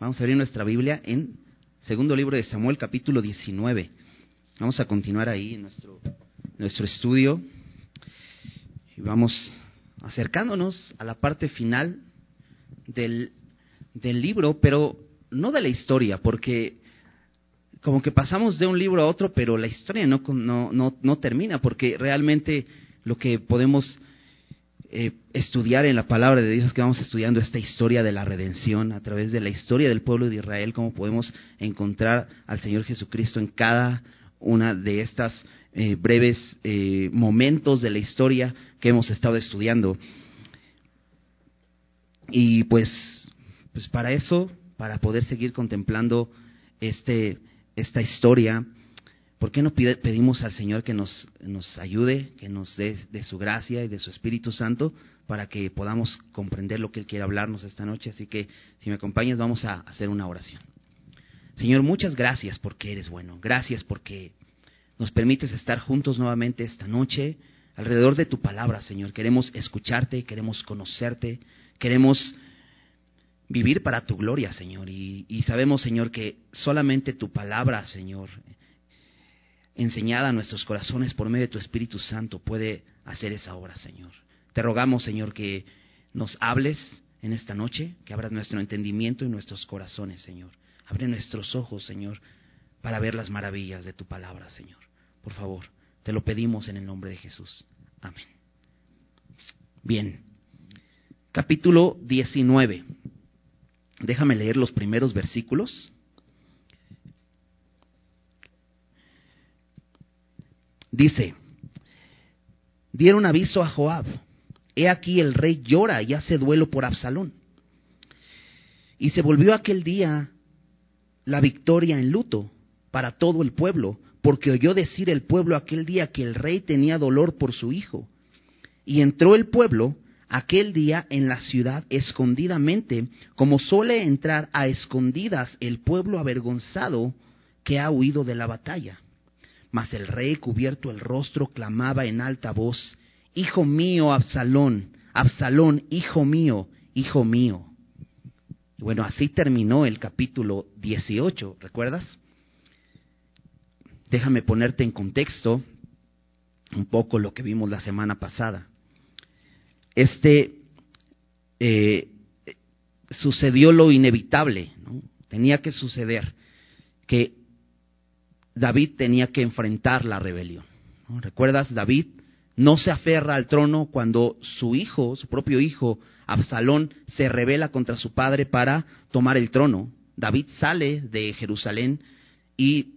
Vamos a abrir nuestra Biblia en segundo libro de Samuel, capítulo 19. Vamos a continuar ahí en nuestro, nuestro estudio. Y vamos acercándonos a la parte final del, del libro, pero no de la historia, porque como que pasamos de un libro a otro, pero la historia no, no, no, no termina, porque realmente lo que podemos eh, estudiar en la palabra de Dios que vamos estudiando esta historia de la redención a través de la historia del pueblo de Israel, cómo podemos encontrar al Señor Jesucristo en cada una de estas eh, breves eh, momentos de la historia que hemos estado estudiando. Y pues, pues para eso, para poder seguir contemplando este, esta historia, ¿por qué no pedimos al Señor que nos, nos ayude, que nos dé de su gracia y de su Espíritu Santo para que podamos comprender lo que Él quiere hablarnos esta noche? Así que si me acompañas vamos a hacer una oración. Señor, muchas gracias porque eres bueno. Gracias porque nos permites estar juntos nuevamente esta noche alrededor de tu palabra, Señor. Queremos escucharte, queremos conocerte, queremos vivir para tu gloria, Señor. Y, sabemos, Señor, que solamente tu palabra, Señor, enseñada a nuestros corazones por medio de tu Espíritu Santo, puede hacer esa obra, Señor. Te rogamos, Señor, que nos hables en esta noche, que abras nuestro entendimiento y nuestros corazones, Señor. Abre nuestros ojos, Señor, para ver las maravillas de tu palabra, Señor. Por favor, te lo pedimos en el nombre de Jesús. Amén. Bien. Capítulo 19. Déjame leer los primeros versículos. Dice, dieron aviso a Joab, he aquí el rey llora y hace duelo por Absalón. Y se volvió aquel día la victoria en luto para todo el pueblo, porque oyó decir el pueblo aquel día que el rey tenía dolor por su hijo. Y entró el pueblo aquel día en la ciudad escondidamente, como suele entrar a escondidas el pueblo avergonzado que ha huido de la batalla. Mas el rey, cubierto el rostro, clamaba en alta voz, Hijo mío, Absalón, Absalón, hijo mío, hijo mío. Bueno, así terminó el capítulo 18, ¿recuerdas? Déjame ponerte en contexto un poco lo que vimos la semana pasada este eh, sucedió lo inevitable, tenía que suceder, que David tenía que enfrentar la rebelión. ¿Recuerdas? David no se aferra al trono cuando su hijo, su propio hijo, Absalón, se rebela contra su padre para tomar el trono. David sale de Jerusalén y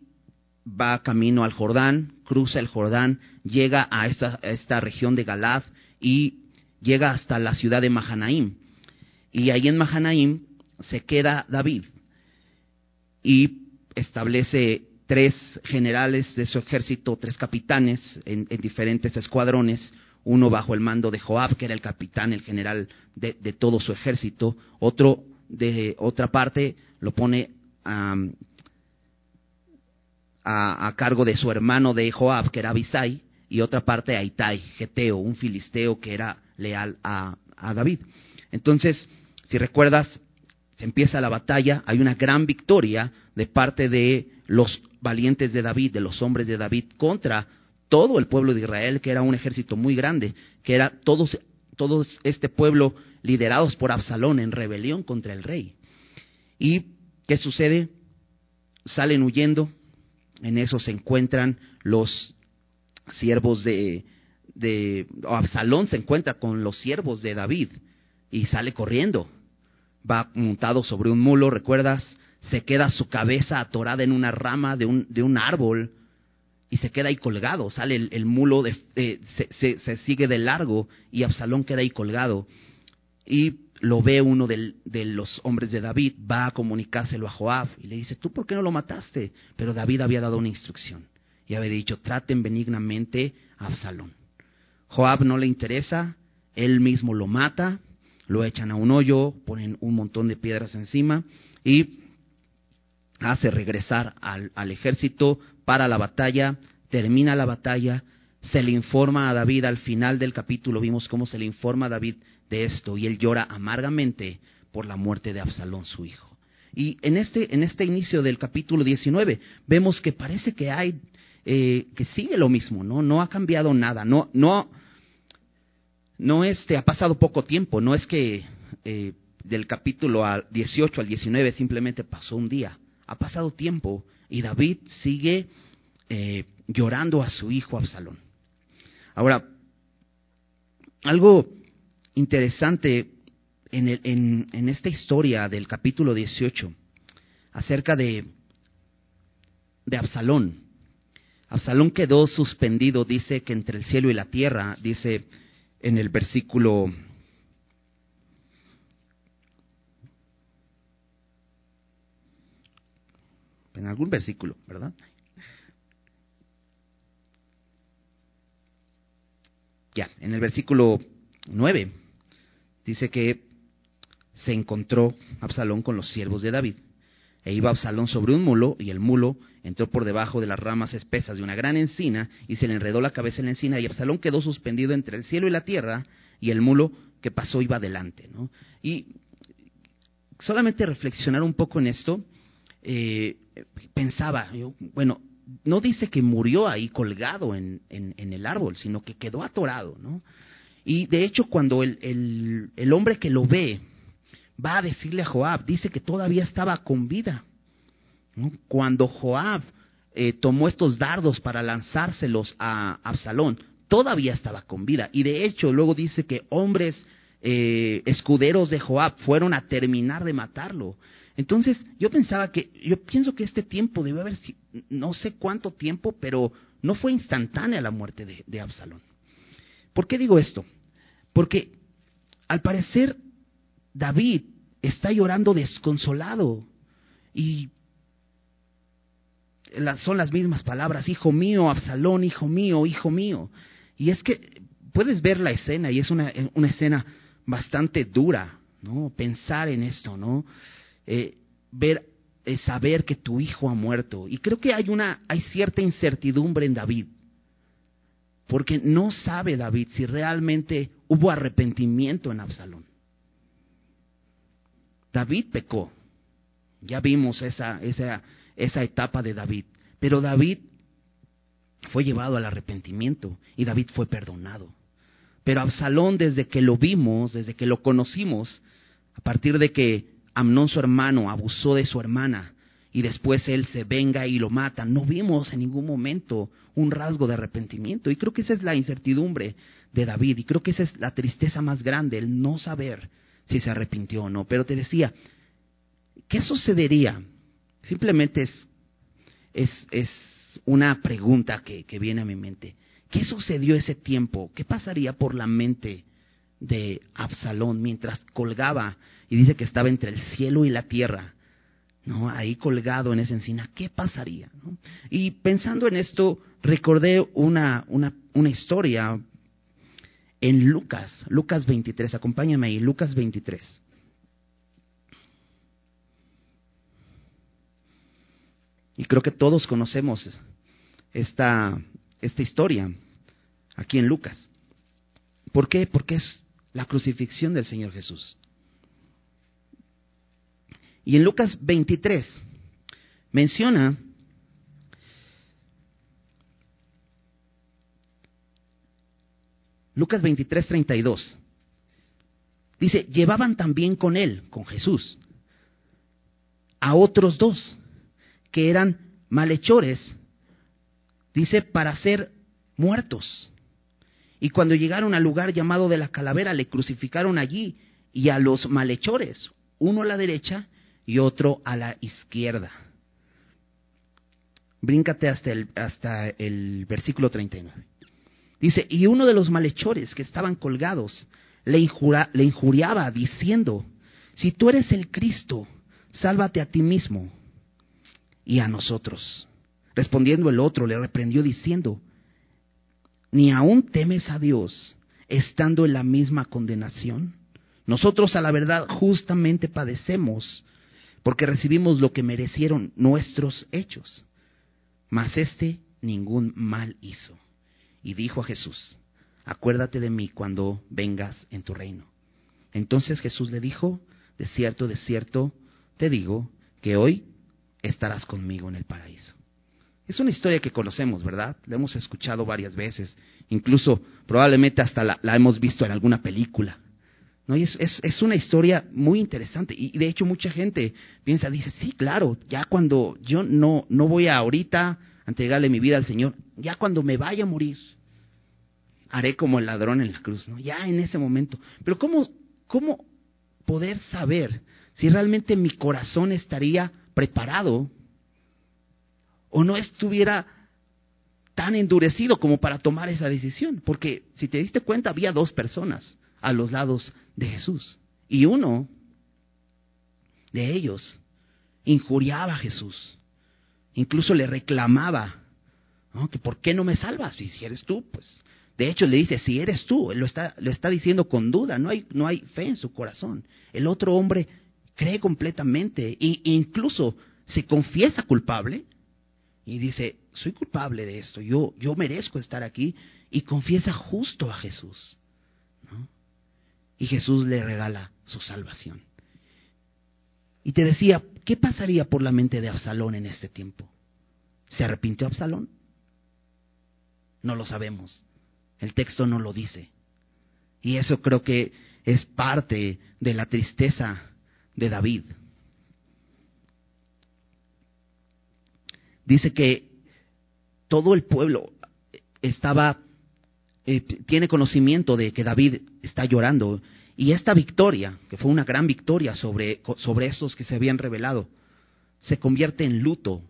va camino al Jordán, cruza el Jordán, llega a esta, a esta región de Galad y llega hasta la ciudad de Mahanaim. Y ahí en Mahanaim se queda David y establece tres generales de su ejército, tres capitanes en, diferentes escuadrones, uno bajo el mando de Joab, que era el capitán, el general de, todo su ejército, otro de otra parte lo pone a, a, cargo de su hermano de Joab, que era Abisai, y otra parte a Itai, Geteo, un filisteo que era leal a, David. Entonces, si recuerdas, se empieza la batalla, hay una gran victoria de parte de los valientes de David, de los hombres de David, contra todo el pueblo de Israel, que era un ejército muy grande, que era todos, todos este pueblo liderados por Absalón en rebelión contra el rey. ¿Y qué sucede? Salen huyendo, en eso se encuentran los siervos de, de Absalón se encuentra con los siervos de David y sale corriendo. Va montado sobre un mulo, ¿recuerdas? Se queda su cabeza atorada en una rama de un, de un árbol y se queda ahí colgado. Sale el, mulo, de, se, se, sigue de largo y Absalón queda ahí colgado. Y lo ve uno de los hombres de David, va a comunicárselo a Joab y le dice, ¿tú por qué no lo mataste? Pero David había dado una instrucción y había dicho, traten benignamente a Absalón. Joab no le interesa, él mismo lo mata, lo echan a un hoyo, ponen un montón de piedras encima y hace regresar al, ejército para la batalla, termina la batalla, se le informa a David al final del capítulo, vimos cómo se le informa a David de esto y él llora amargamente por la muerte de Absalón, su hijo. Y en este, en este inicio del capítulo 19 vemos que parece que hay, eh, que sigue lo mismo, ¿no? No ha cambiado nada, no, no, no este, ha pasado poco tiempo, no es que eh, del capítulo 18 al 19 simplemente pasó un día, ha pasado tiempo y David sigue eh, llorando a su hijo Absalón. Ahora, algo interesante en, en, en, esta historia del capítulo 18 acerca de, de Absalón. Absalón quedó suspendido, dice que entre el cielo y la tierra, dice en el versículo en algún versículo, ¿verdad? Ya, en el versículo 9 dice que se encontró Absalón con los siervos de David. E iba Absalón sobre un mulo, y el mulo entró por debajo de las ramas espesas de una gran encina, y se le enredó la cabeza en la encina, y Absalón quedó suspendido entre el cielo y la tierra, y el mulo que pasó iba adelante. Y solamente reflexionar un poco en esto, eh, pensaba, yo, bueno, no dice que murió ahí colgado en, en, el árbol, sino que quedó atorado, ¿no? Y de hecho, cuando el, el, hombre que lo ve va a decirle a Joab, dice que todavía estaba con vida. Cuando Joab eh, tomó estos dardos para lanzárselos a Absalón, todavía estaba con vida. Y de hecho, luego dice que hombres eh, escuderos de Joab fueron a terminar de matarlo. Entonces, yo pensaba que, yo pienso que este tiempo debe haber, no sé cuánto tiempo, pero no fue instantánea la muerte de, de Absalón. ¿Por qué digo esto? Porque al parecer David está llorando desconsolado y son las mismas palabras, hijo mío, Absalón, hijo mío, hijo mío. Y es que puedes ver la escena y es una, una escena bastante dura, ¿no? Pensar en esto, ¿no? Eh, ver, eh, saber que tu hijo ha muerto. Y creo que hay una, hay cierta incertidumbre en David, porque no sabe David si realmente hubo arrepentimiento en Absalón. David pecó, ya vimos esa, esa, esa etapa de David, pero David fue llevado al arrepentimiento y David fue perdonado. Pero Absalón, desde que lo vimos, desde que lo conocimos, a partir de que Amnón su hermano abusó de su hermana y después él se venga y lo mata. No vimos en ningún momento un rasgo de arrepentimiento. Y creo que esa es la incertidumbre de David. Y creo que esa es la tristeza más grande, el no saber si se arrepintió o no. Pero te decía, ¿qué sucedería? Simplemente es, es, es una pregunta que, que viene a mi mente. ¿Qué sucedió ese tiempo? ¿Qué pasaría por la mente de Absalón mientras colgaba y dice que estaba entre el cielo y la tierra, ¿no? Ahí colgado en esa encina, ¿qué pasaría? Y pensando en esto, recordé una, una, una historia en Lucas, Lucas 23, acompáñame ahí, Lucas 23. Y creo que todos conocemos esta, esta historia aquí en Lucas. ¿Por qué? Porque es la crucifixión del Señor Jesús. Y en Lucas 23 menciona Lucas 23, 32. Dice, llevaban también con él, con Jesús, a otros dos, que eran malhechores, dice, para ser muertos. Y cuando llegaron al lugar llamado de la calavera, le crucificaron allí y a los malhechores, uno a la derecha y otro a la izquierda. Bríncate hasta el, hasta el versículo 39. Dice, y uno de los malhechores que estaban colgados le, le injuriaba diciendo, si tú eres el Cristo, sálvate a ti mismo y a nosotros. Respondiendo el otro, le reprendió diciendo, ni aún temes a Dios estando en la misma condenación. Nosotros a la verdad justamente padecemos porque recibimos lo que merecieron nuestros hechos. Mas éste ningún mal hizo. Y dijo a Jesús, acuérdate de mí cuando vengas en tu reino. Entonces Jesús le dijo, de cierto, de cierto, te digo, que hoy estarás conmigo en el paraíso. Es una historia que conocemos, ¿verdad? La hemos escuchado varias veces, incluso probablemente hasta la, hemos visto en alguna película. ¿no? Y es, es, una historia muy interesante y de hecho mucha gente piensa, dice, sí, claro, ya cuando yo no, no voy a ahorita a entregarle mi vida al Señor, ya cuando me vaya a morir, haré como el ladrón en la cruz, ¿no? Ya en ese momento. Pero ¿cómo, cómo poder saber si realmente mi corazón estaría preparado o no estuviera tan endurecido como para tomar esa decisión. Porque si te diste cuenta, había dos personas a los lados de Jesús. Y uno de ellos injuriaba a Jesús. Incluso le reclamaba, que ¿por qué no me salvas? Y si eres tú, pues... De hecho, le dice, si eres tú, lo está, lo está diciendo con duda, no hay, no hay fe en su corazón. El otro hombre cree completamente e incluso se confiesa culpable y dice, soy culpable de esto, yo, yo merezco estar aquí y confiesa justo a Jesús. Y Jesús le regala su salvación. Y te decía, ¿qué pasaría por la mente de Absalón en este tiempo? ¿Se arrepintió Absalón? No lo sabemos. El texto no lo dice. Y eso creo que es parte de la tristeza de David. Dice que todo el pueblo estaba, eh, tiene conocimiento de que David está llorando. Y esta victoria, que fue una gran victoria sobre, sobre esos que se habían revelado, se convierte en luto.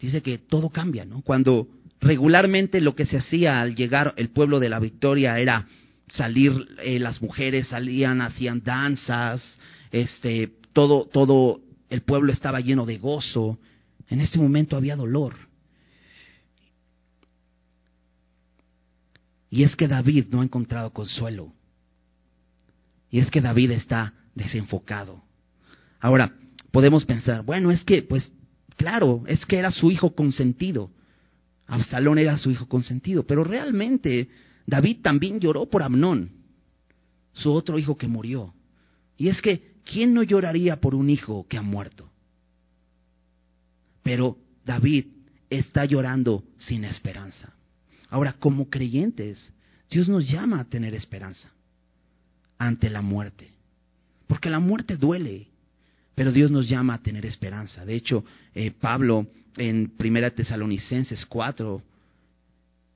Dice que todo cambia, ¿no? Cuando regularmente lo que se hacía al llegar el pueblo de la victoria era salir, eh, las mujeres salían, hacían danzas, este, todo, todo el pueblo estaba lleno de gozo. En este momento había dolor. Y es que David no ha encontrado consuelo. Y es que David está desenfocado. Ahora, podemos pensar, bueno, es que, pues, claro, es que era su hijo consentido. Absalón era su hijo consentido, pero realmente David también lloró por Amnón, su otro hijo que murió. Y es que ¿quién no lloraría por un hijo que ha muerto? Pero David está llorando sin esperanza. Ahora, como creyentes, Dios nos llama a tener esperanza ante la muerte. Porque la muerte duele, pero Dios nos llama a tener esperanza. De hecho, eh, Pablo en Primera Tesalonicenses 4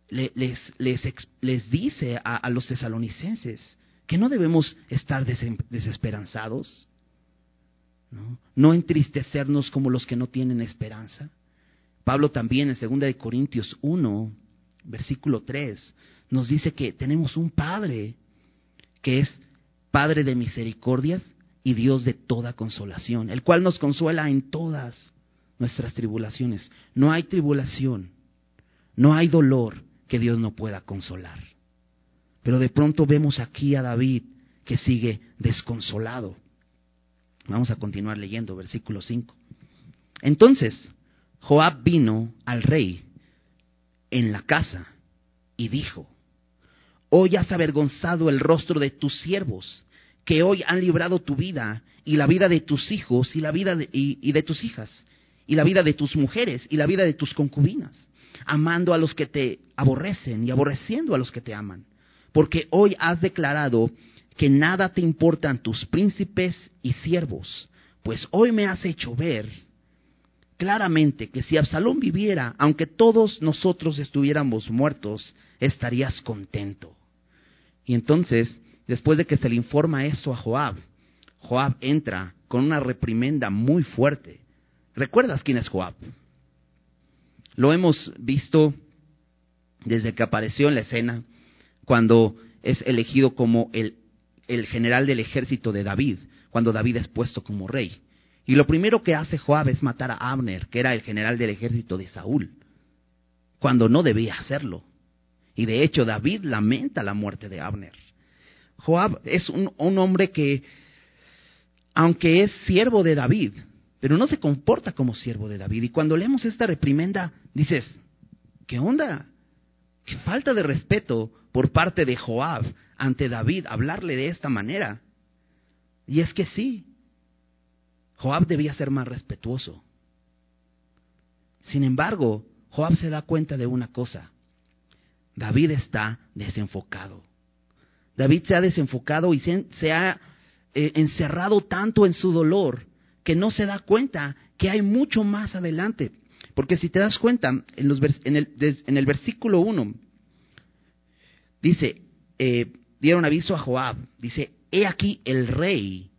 les, les, les, dice a los tesalonicenses, que no debemos estar desesperanzados, ¿no? no entristecernos como los que no tienen esperanza. Pablo también en 2 de Corintios 1, versículo 3, nos dice que tenemos un Padre que es Padre de misericordias y Dios de toda consolación, el cual nos consuela en todas nuestras tribulaciones. No hay tribulación, no hay dolor que Dios no pueda consolar. Pero de pronto vemos aquí a David que sigue desconsolado. Vamos a continuar leyendo, versículo 5. Entonces, Joab vino al rey en la casa y dijo, Hoy has avergonzado el rostro de tus siervos, que hoy han librado tu vida y la vida de tus hijos y la vida y de tus hijas, y la vida de tus mujeres y la vida de tus concubinas, amando a los que te aborrecen y aborreciendo a los que te aman porque hoy has declarado que nada te importan tus príncipes y siervos, pues hoy me has hecho ver claramente que si Absalón viviera, aunque todos nosotros estuviéramos muertos, estarías contento. Y entonces, después de que se le informa esto a Joab, Joab entra con una reprimenda muy fuerte. ¿Recuerdas quién es Joab? Lo hemos visto desde que apareció en la escena cuando es elegido como el, el general del ejército de David, cuando David es puesto como rey. Y lo primero que hace Joab es matar a Abner, que era el general del ejército de Saúl, cuando no debía hacerlo. Y de hecho David lamenta la muerte de Abner. Joab es un, hombre que, aunque es siervo de David, pero no se comporta como siervo de David. Y cuando leemos esta reprimenda, dices, ¿qué onda? Qué falta de respeto por parte de Joab ante David hablarle de esta manera. Y es que sí, Joab debía ser más respetuoso. Sin embargo, Joab se da cuenta de una cosa. David está desenfocado. David se ha desenfocado y se, ha eh, encerrado tanto en su dolor que no se da cuenta que hay mucho más adelante. Porque si te das cuenta, en, los, en, el, en el, versículo 1, dice, eh, dieron aviso a Joab, dice, he aquí el rey.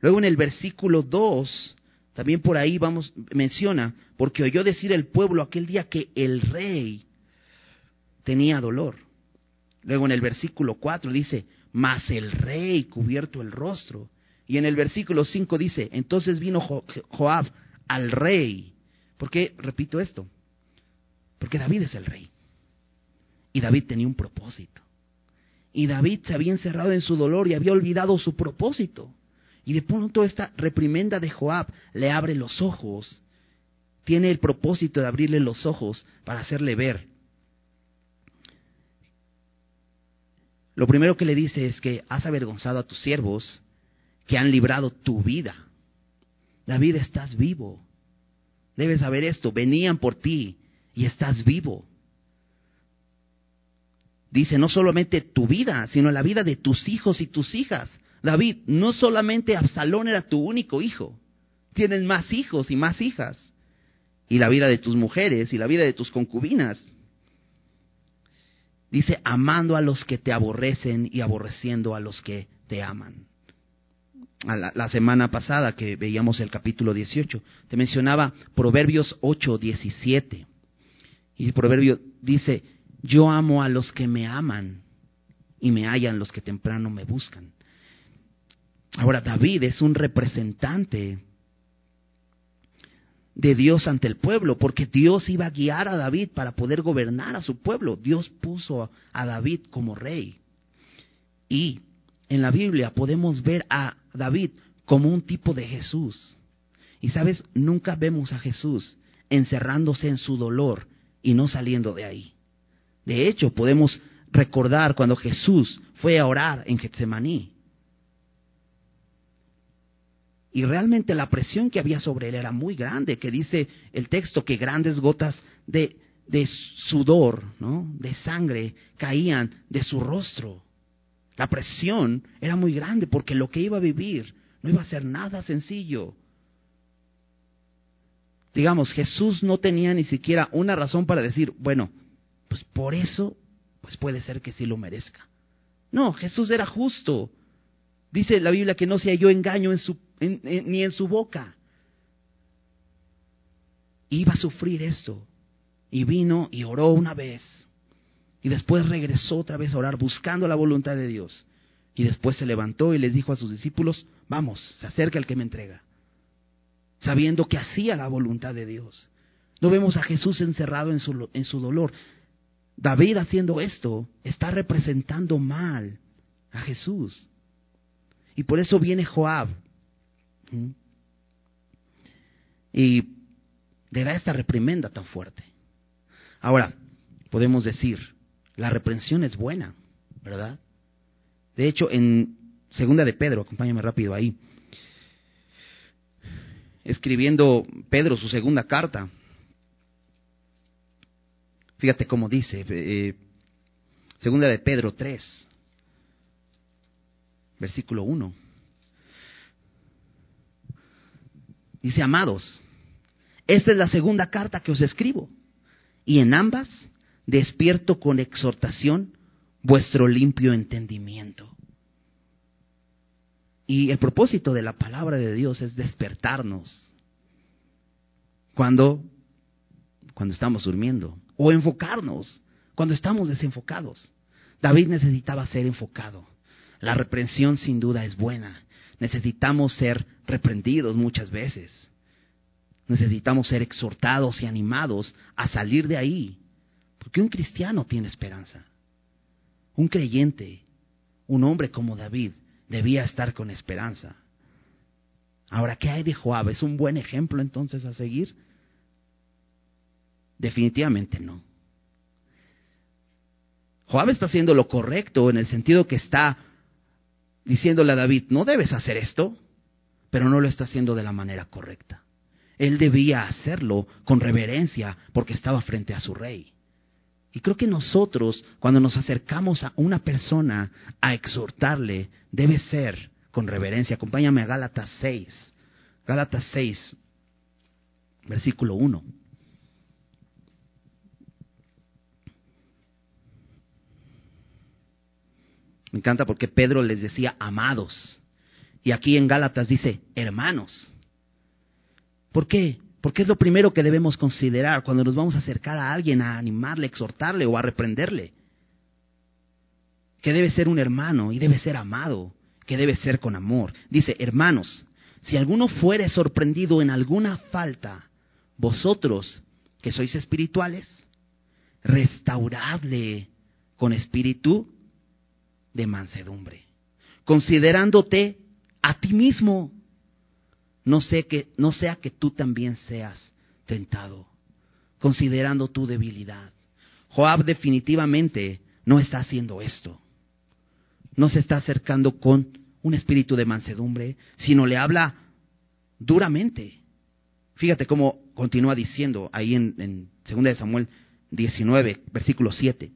Luego en el versículo 2, también por ahí vamos, menciona, porque oyó decir el pueblo aquel día que el rey tenía dolor. Luego en el versículo 4 dice, mas el rey cubierto el rostro. Y en el versículo 5 dice, entonces vino Joab al rey. ¿Por qué repito esto? Porque David es el rey. Y David tenía un propósito. Y David se había encerrado en su dolor y había olvidado su propósito. Y de pronto esta reprimenda de Joab le abre los ojos. Tiene el propósito de abrirle los ojos para hacerle ver. Lo primero que le dice es que has avergonzado a tus siervos que han librado tu vida. David, estás vivo. Debes saber esto. Venían por ti y estás vivo. Dice, no solamente tu vida, sino la vida de tus hijos y tus hijas. David, no solamente Absalón era tu único hijo, tienen más hijos y más hijas. Y la vida de tus mujeres y la vida de tus concubinas. Dice, amando a los que te aborrecen y aborreciendo a los que te aman. La, la, semana pasada que veíamos el capítulo 18, te mencionaba Proverbios 8, 17. Y el proverbio dice, yo amo a los que me aman y me hallan los que temprano me buscan. Ahora, David es un representante de Dios ante el pueblo, porque Dios iba a guiar a David para poder gobernar a su pueblo. Dios puso a David como rey. Y en la Biblia podemos ver a David como un tipo de Jesús. Y sabes, nunca vemos a Jesús encerrándose en su dolor y no saliendo de ahí. De hecho, podemos recordar cuando Jesús fue a orar en Getsemaní. Y realmente la presión que había sobre él era muy grande, que dice el texto que grandes gotas de, de sudor, ¿no? de sangre, caían de su rostro. La presión era muy grande porque lo que iba a vivir no iba a ser nada sencillo. Digamos, Jesús no tenía ni siquiera una razón para decir, bueno, pues por eso, pues puede ser que sí lo merezca. No, Jesús era justo. Dice la Biblia que no se halló engaño en su ni en su boca. Iba a sufrir esto. Y vino y oró una vez. Y después regresó otra vez a orar buscando la voluntad de Dios. Y después se levantó y les dijo a sus discípulos, vamos, se acerca el que me entrega. Sabiendo que hacía la voluntad de Dios. No vemos a Jesús encerrado en su, en su dolor. David haciendo esto está representando mal a Jesús. Y por eso viene Joab y le da esta reprimenda tan fuerte. Ahora, podemos decir, la reprensión es buena, ¿verdad? De hecho, en segunda de Pedro, acompáñame rápido ahí, escribiendo Pedro su segunda carta, fíjate cómo dice, eh, segunda de Pedro 3, versículo 1. Dice, amados, esta es la segunda carta que os escribo, y en ambas despierto con exhortación vuestro limpio entendimiento. Y el propósito de la palabra de Dios es despertarnos cuando, cuando estamos durmiendo, o enfocarnos cuando estamos desenfocados. David necesitaba ser enfocado. La reprensión sin duda es buena. Necesitamos ser reprendidos muchas veces. Necesitamos ser exhortados y animados a salir de ahí. Porque un cristiano tiene esperanza. Un creyente, un hombre como David, debía estar con esperanza. Ahora, ¿qué hay de Joab? ¿Es un buen ejemplo entonces a seguir? Definitivamente no. Joab está haciendo lo correcto en el sentido que está diciéndole a David, no debes hacer esto, pero no lo está haciendo de la manera correcta. Él debía hacerlo con reverencia porque estaba frente a su rey. Y creo que nosotros, cuando nos acercamos a una persona a exhortarle, debe ser con reverencia. Acompáñame a Gálatas 6. Gálatas 6, versículo 1. Me encanta porque Pedro les decía amados. Y aquí en Gálatas dice hermanos. ¿Por qué? Porque es lo primero que debemos considerar cuando nos vamos a acercar a alguien a animarle, exhortarle o a reprenderle. Que debe ser un hermano y debe ser amado, que debe ser con amor. Dice, hermanos, si alguno fuere sorprendido en alguna falta, vosotros que sois espirituales, restauradle con espíritu de mansedumbre, considerándote a ti mismo, no, sé que, no sea que tú también seas tentado, considerando tu debilidad. Joab definitivamente no está haciendo esto. No se está acercando con un espíritu de mansedumbre, sino le habla duramente. Fíjate cómo continúa diciendo ahí en, en 2 de Samuel 19, versículo 7.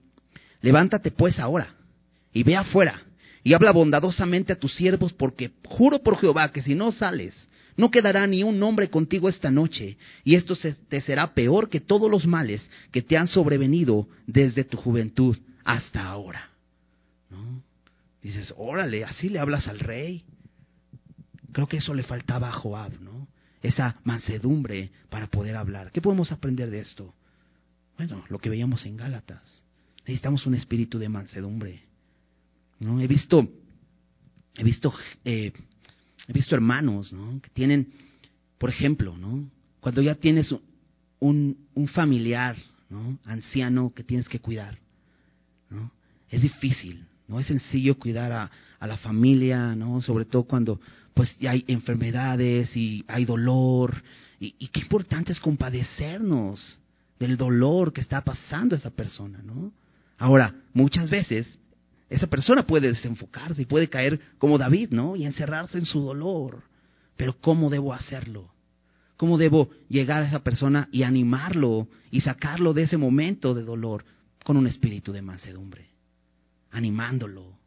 Levántate pues ahora y ve afuera y habla bondadosamente a tus siervos, porque juro por Jehová que si no sales, no quedará ni un hombre contigo esta noche, y esto te será peor que todos los males que te han sobrevenido desde tu juventud hasta ahora. Dices, órale, así le hablas al rey. Creo que eso le faltaba a Joab, ¿no? Esa mansedumbre para poder hablar. ¿Qué podemos aprender de esto? Bueno, lo que veíamos en Gálatas. Necesitamos un espíritu de mansedumbre. ¿No? He visto, he visto, eh, he visto hermanos, ¿no? Que tienen, por ejemplo, ¿no? Cuando ya tienes un, un familiar, ¿no? Anciano que tienes que cuidar, ¿no? Es difícil, no es sencillo cuidar a, a, la familia, ¿no? Sobre todo cuando pues ya hay enfermedades y hay dolor. Y, y, qué importante es compadecernos del dolor que está pasando esa persona, ¿no? Ahora, muchas veces esa persona puede desenfocarse y puede caer como David, ¿no? Y encerrarse en su dolor. Pero ¿cómo debo hacerlo? ¿Cómo debo llegar a esa persona y animarlo y sacarlo de ese momento de dolor con un espíritu de mansedumbre? Animándolo,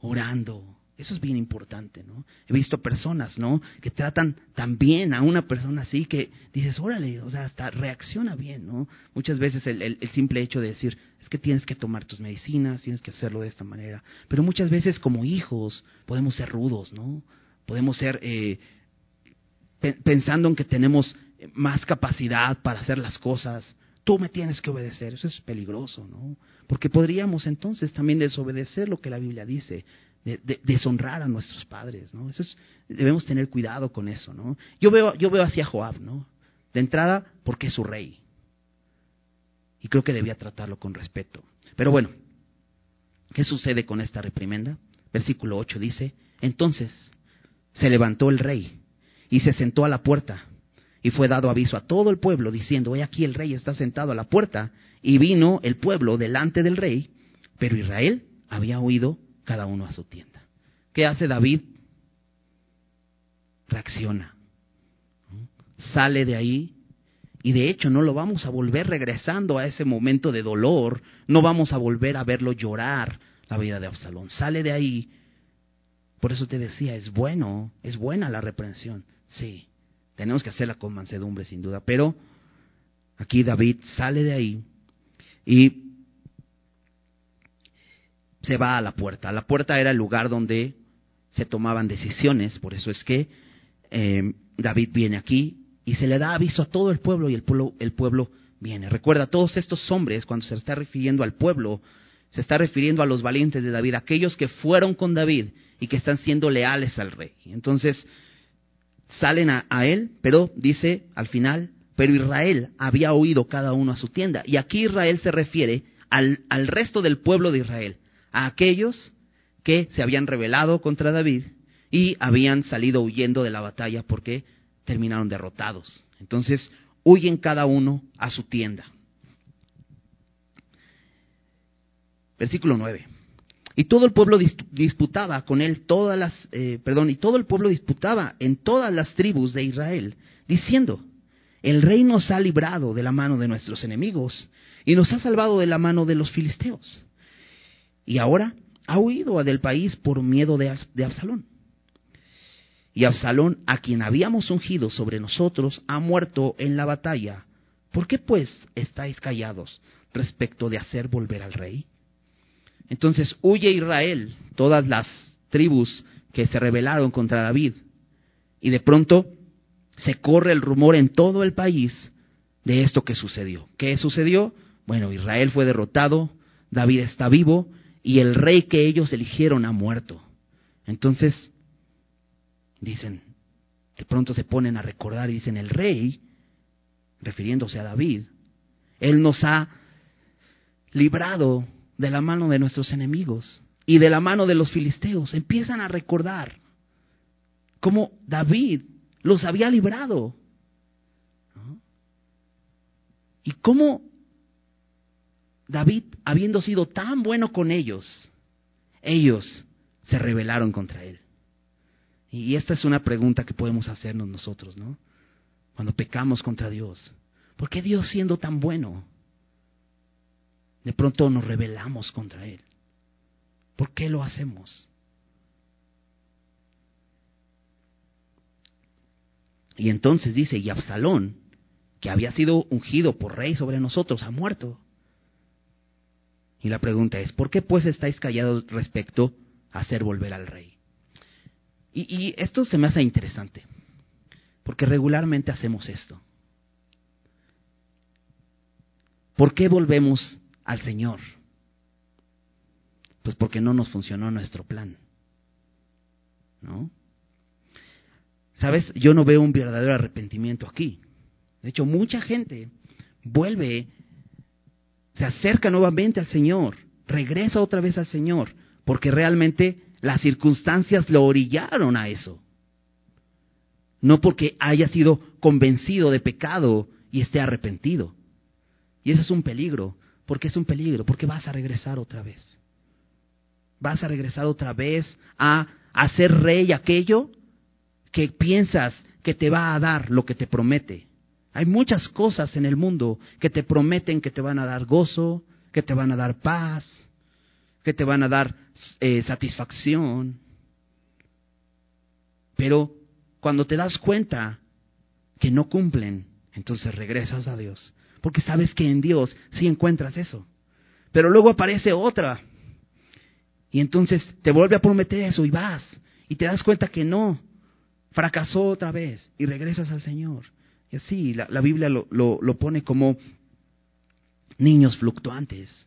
orando, eso es bien importante, ¿no? He visto personas, ¿no? Que tratan tan bien a una persona así que dices, órale, o sea, hasta reacciona bien, ¿no? Muchas veces el, simple hecho de decir, es que tienes que tomar tus medicinas, tienes que hacerlo de esta manera. Pero muchas veces como hijos podemos ser rudos, ¿no? Podemos ser eh, pensando en que tenemos más capacidad para hacer las cosas. Tú me tienes que obedecer, eso es peligroso, ¿no? Porque podríamos entonces también desobedecer lo que la Biblia dice de, deshonrar a nuestros padres, ¿no? Eso es, debemos tener cuidado con eso, ¿no? Yo veo, yo veo así a Joab, ¿no? De entrada, porque es su rey. Y creo que debía tratarlo con respeto. Pero bueno, ¿qué sucede con esta reprimenda? Versículo 8 dice, entonces se levantó el rey y se sentó a la puerta y fue dado aviso a todo el pueblo diciendo, he aquí el rey está sentado a la puerta y vino el pueblo delante del rey, pero Israel había oído cada uno a su tienda. ¿Qué hace David? Reacciona. Sale de ahí y de hecho no lo vamos a volver regresando a ese momento de dolor, no vamos a volver a verlo llorar la vida de Absalón. Sale de ahí. Por eso te decía, es bueno, es buena la reprensión. Sí, tenemos que hacerla con mansedumbre sin duda, pero aquí David sale de ahí y se va a la puerta. La puerta era el lugar donde se tomaban decisiones, por eso es que eh, David viene aquí y se le da aviso a todo el pueblo y el pueblo, el pueblo viene. Recuerda, todos estos hombres, cuando se está refiriendo al pueblo, se está refiriendo a los valientes de David, aquellos que fueron con David y que están siendo leales al rey. Entonces, salen a, a él, pero dice al final, pero Israel había oído cada uno a su tienda. Y aquí Israel se refiere al, al resto del pueblo de Israel a aquellos que se habían rebelado contra David y habían salido huyendo de la batalla porque terminaron derrotados. Entonces, huyen cada uno a su tienda. Versículo 9. Y todo el pueblo disputaba con él todas las, eh, perdón, y todo el pueblo disputaba en todas las tribus de Israel, diciendo, el rey nos ha librado de la mano de nuestros enemigos y nos ha salvado de la mano de los filisteos. Y ahora ha huido del país por miedo de, de Absalón. Y Absalón, a quien habíamos ungido sobre nosotros, ha muerto en la batalla. ¿Por qué pues estáis callados respecto de hacer volver al rey? Entonces huye Israel, todas las tribus que se rebelaron contra David. Y de pronto se corre el rumor en todo el país de esto que sucedió. ¿Qué sucedió? Bueno, Israel fue derrotado, David está vivo y el rey que ellos eligieron ha muerto. Entonces, dicen, de pronto se ponen a recordar y dicen, el rey, refiriéndose a David, él nos ha librado de la mano de nuestros enemigos y de la mano de los filisteos. Empiezan a recordar cómo David los había librado. Y cómo David, habiendo sido tan bueno con ellos, ellos se rebelaron contra él. Y esta es una pregunta que podemos hacernos nosotros, ¿no? Cuando pecamos contra Dios. ¿Por qué Dios siendo tan bueno? de pronto nos rebelamos contra Él. ¿Por qué lo hacemos? Y entonces dice, y Absalón, que había sido ungido por rey sobre nosotros, ha muerto. Y la pregunta es, ¿por qué pues estáis callados respecto a hacer volver al rey? Y, esto se me hace interesante, porque regularmente hacemos esto. ¿Por qué volvemos al Señor? Pues porque no nos funcionó nuestro plan. ¿No? ¿Sabes? Yo no veo un verdadero arrepentimiento aquí. De hecho, mucha gente vuelve, se acerca nuevamente al Señor, regresa otra vez al Señor, porque realmente las circunstancias lo orillaron a eso. No porque haya sido convencido de pecado y esté arrepentido. Y eso es un peligro, porque es un peligro, porque vas a regresar otra vez. Vas a regresar otra vez a hacer rey aquello que piensas que te va a dar lo que te promete. Hay muchas cosas en el mundo que te prometen que te van a dar gozo, que te van a dar paz, que te van a dar eh, satisfacción. Pero cuando te das cuenta que no cumplen, entonces regresas a Dios porque sabes que en Dios sí encuentras eso. Pero luego aparece otra. Y entonces te vuelve a prometer eso y vas. Y te das cuenta que no. Fracasó otra vez y regresas al Señor. Y así la, la Biblia lo, lo, lo pone como niños fluctuantes.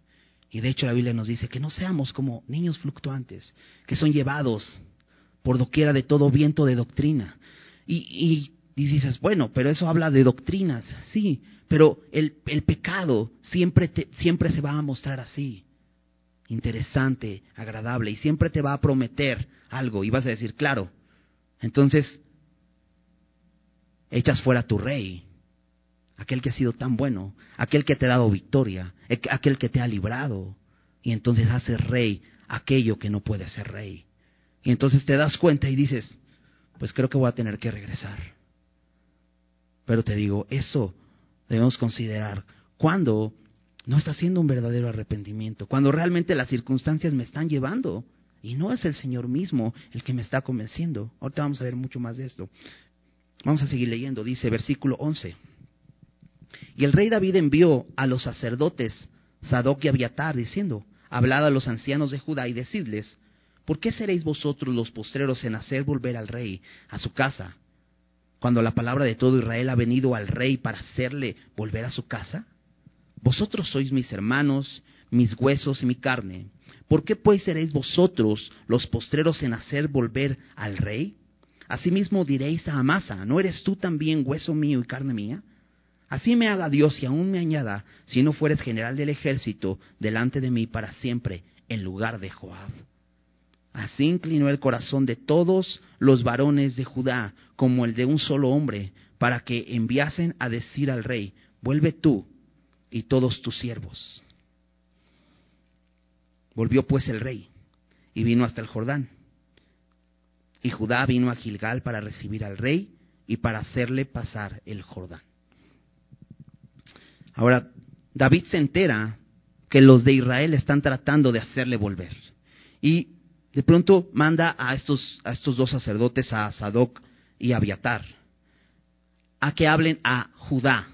Y de hecho la Biblia nos dice que no seamos como niños fluctuantes, que son llevados por doquiera de todo viento de doctrina. Y, y, y, dices, bueno, pero eso habla de doctrinas, sí, pero el, el pecado siempre, siempre se va a mostrar así, interesante, agradable, y siempre te va a prometer algo, y vas a decir, claro, entonces echas fuera tu rey, aquel que ha sido tan bueno, aquel que te ha dado victoria, aquel que te ha librado, y entonces haces rey aquello que no puede ser rey. Y entonces te das cuenta y dices, pues creo que voy a tener que regresar. Pero te digo, eso debemos considerar cuando no está haciendo un verdadero arrepentimiento, cuando realmente las circunstancias me están llevando y no es el Señor mismo el que me está convenciendo. Ahorita vamos a ver mucho más de esto. Vamos a seguir leyendo, dice versículo 11. Y el rey David envió a los sacerdotes Sadoc y Abiatar diciendo, hablad a los ancianos de Judá y decidles, ¿por qué seréis vosotros los postreros en hacer volver al rey a su casa cuando la palabra de todo Israel ha venido al rey para hacerle volver a su casa? Vosotros sois mis hermanos, mis huesos y mi carne. ¿Por qué pues seréis vosotros los postreros en hacer volver al rey? Asimismo diréis a Amasa, ¿no eres tú también hueso mío y carne mía? Así me haga Dios y aún me añada, si no fueres general del ejército delante de mí para siempre, en lugar de Joab. Así inclinó el corazón de todos los varones de Judá como el de un solo hombre, para que enviasen a decir al rey, vuelve tú y todos tus siervos. Volvió pues el rey y vino hasta el Jordán. Y Judá vino a Gilgal para recibir al rey y para hacerle pasar el Jordán. Ahora, David se entera que los de Israel están tratando de hacerle volver. Y de pronto manda a estos, a estos dos sacerdotes, a Sadoc y a Abiatar, a que hablen a Judá,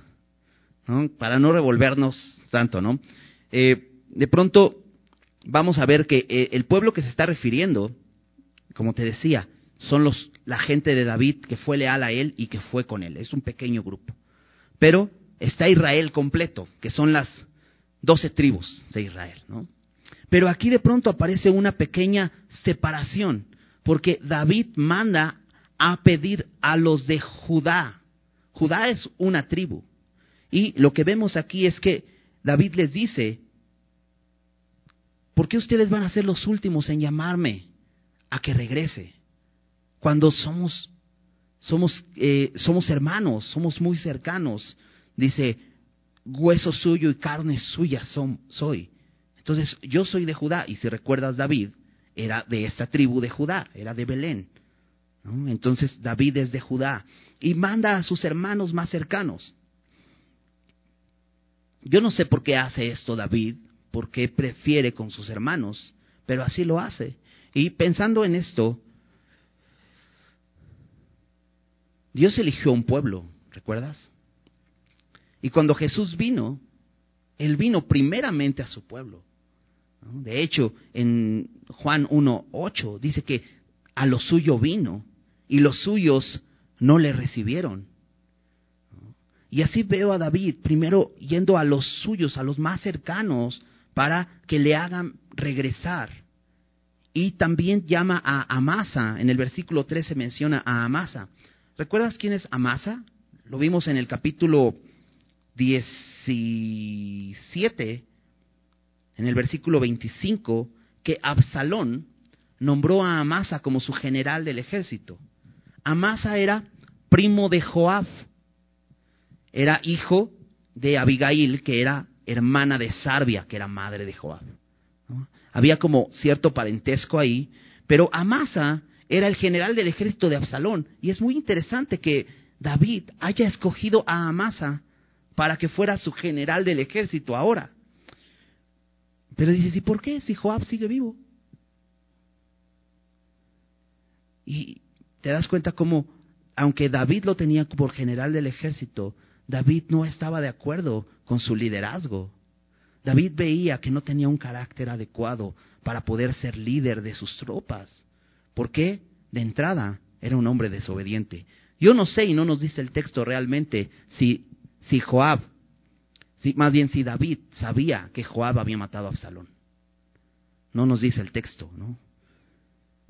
para no revolvernos tanto, ¿no? Eh, de pronto vamos a ver que eh, el pueblo que se está refiriendo, como te decía, son los, la gente de David que fue leal a él y que fue con él. Es un pequeño grupo. Pero está Israel completo, que son las doce tribus de Israel, ¿no? Pero aquí de pronto aparece una pequeña separación, porque David manda a pedir a los de Judá. Judá es una tribu. Y lo que vemos aquí es que David les dice, ¿por qué ustedes van a ser los últimos en llamarme a que regrese? Cuando somos, somos, eh, somos hermanos, somos muy cercanos. Dice, hueso suyo y carne suya son, soy. Entonces, yo soy de Judá, y si recuerdas, David era de esta tribu de Judá, era de Belén. Entonces, David es de Judá y manda a sus hermanos más cercanos. Yo no sé por qué hace esto David, por qué prefiere con sus hermanos, pero así lo hace. Y pensando en esto, Dios eligió un pueblo, ¿recuerdas? Y cuando Jesús vino, Él vino primeramente a su pueblo. De hecho, en Juan 1.8 dice que a lo suyo vino y los suyos no le recibieron. Y así veo a David primero yendo a los suyos, a los más cercanos, para que le hagan regresar. Y también llama a Amasa, en el versículo 13 menciona a Amasa. ¿Recuerdas quién es Amasa? Lo vimos en el capítulo 17, en el versículo 25, que Absalón nombró a Amasa como su general del ejército. Amasa era primo de Joab, era hijo de Abigail, que era hermana de Sarbia, que era madre de Joab. Había como cierto parentesco ahí, pero Amasa era el general del ejército de Absalón. Y es muy interesante que David haya escogido a Amasa para que fuera su general del ejército ahora. Pero dices, ¿y por qué si Joab sigue vivo? Y te das cuenta cómo, aunque David lo tenía por general del ejército, David no estaba de acuerdo con su liderazgo. David veía que no tenía un carácter adecuado para poder ser líder de sus tropas. ¿Por qué? De entrada, era un hombre desobediente. Yo no sé, y no nos dice el texto realmente, si si Joab, si, más bien si David sabía que Joab había matado a Absalón. No nos dice el texto, ¿no?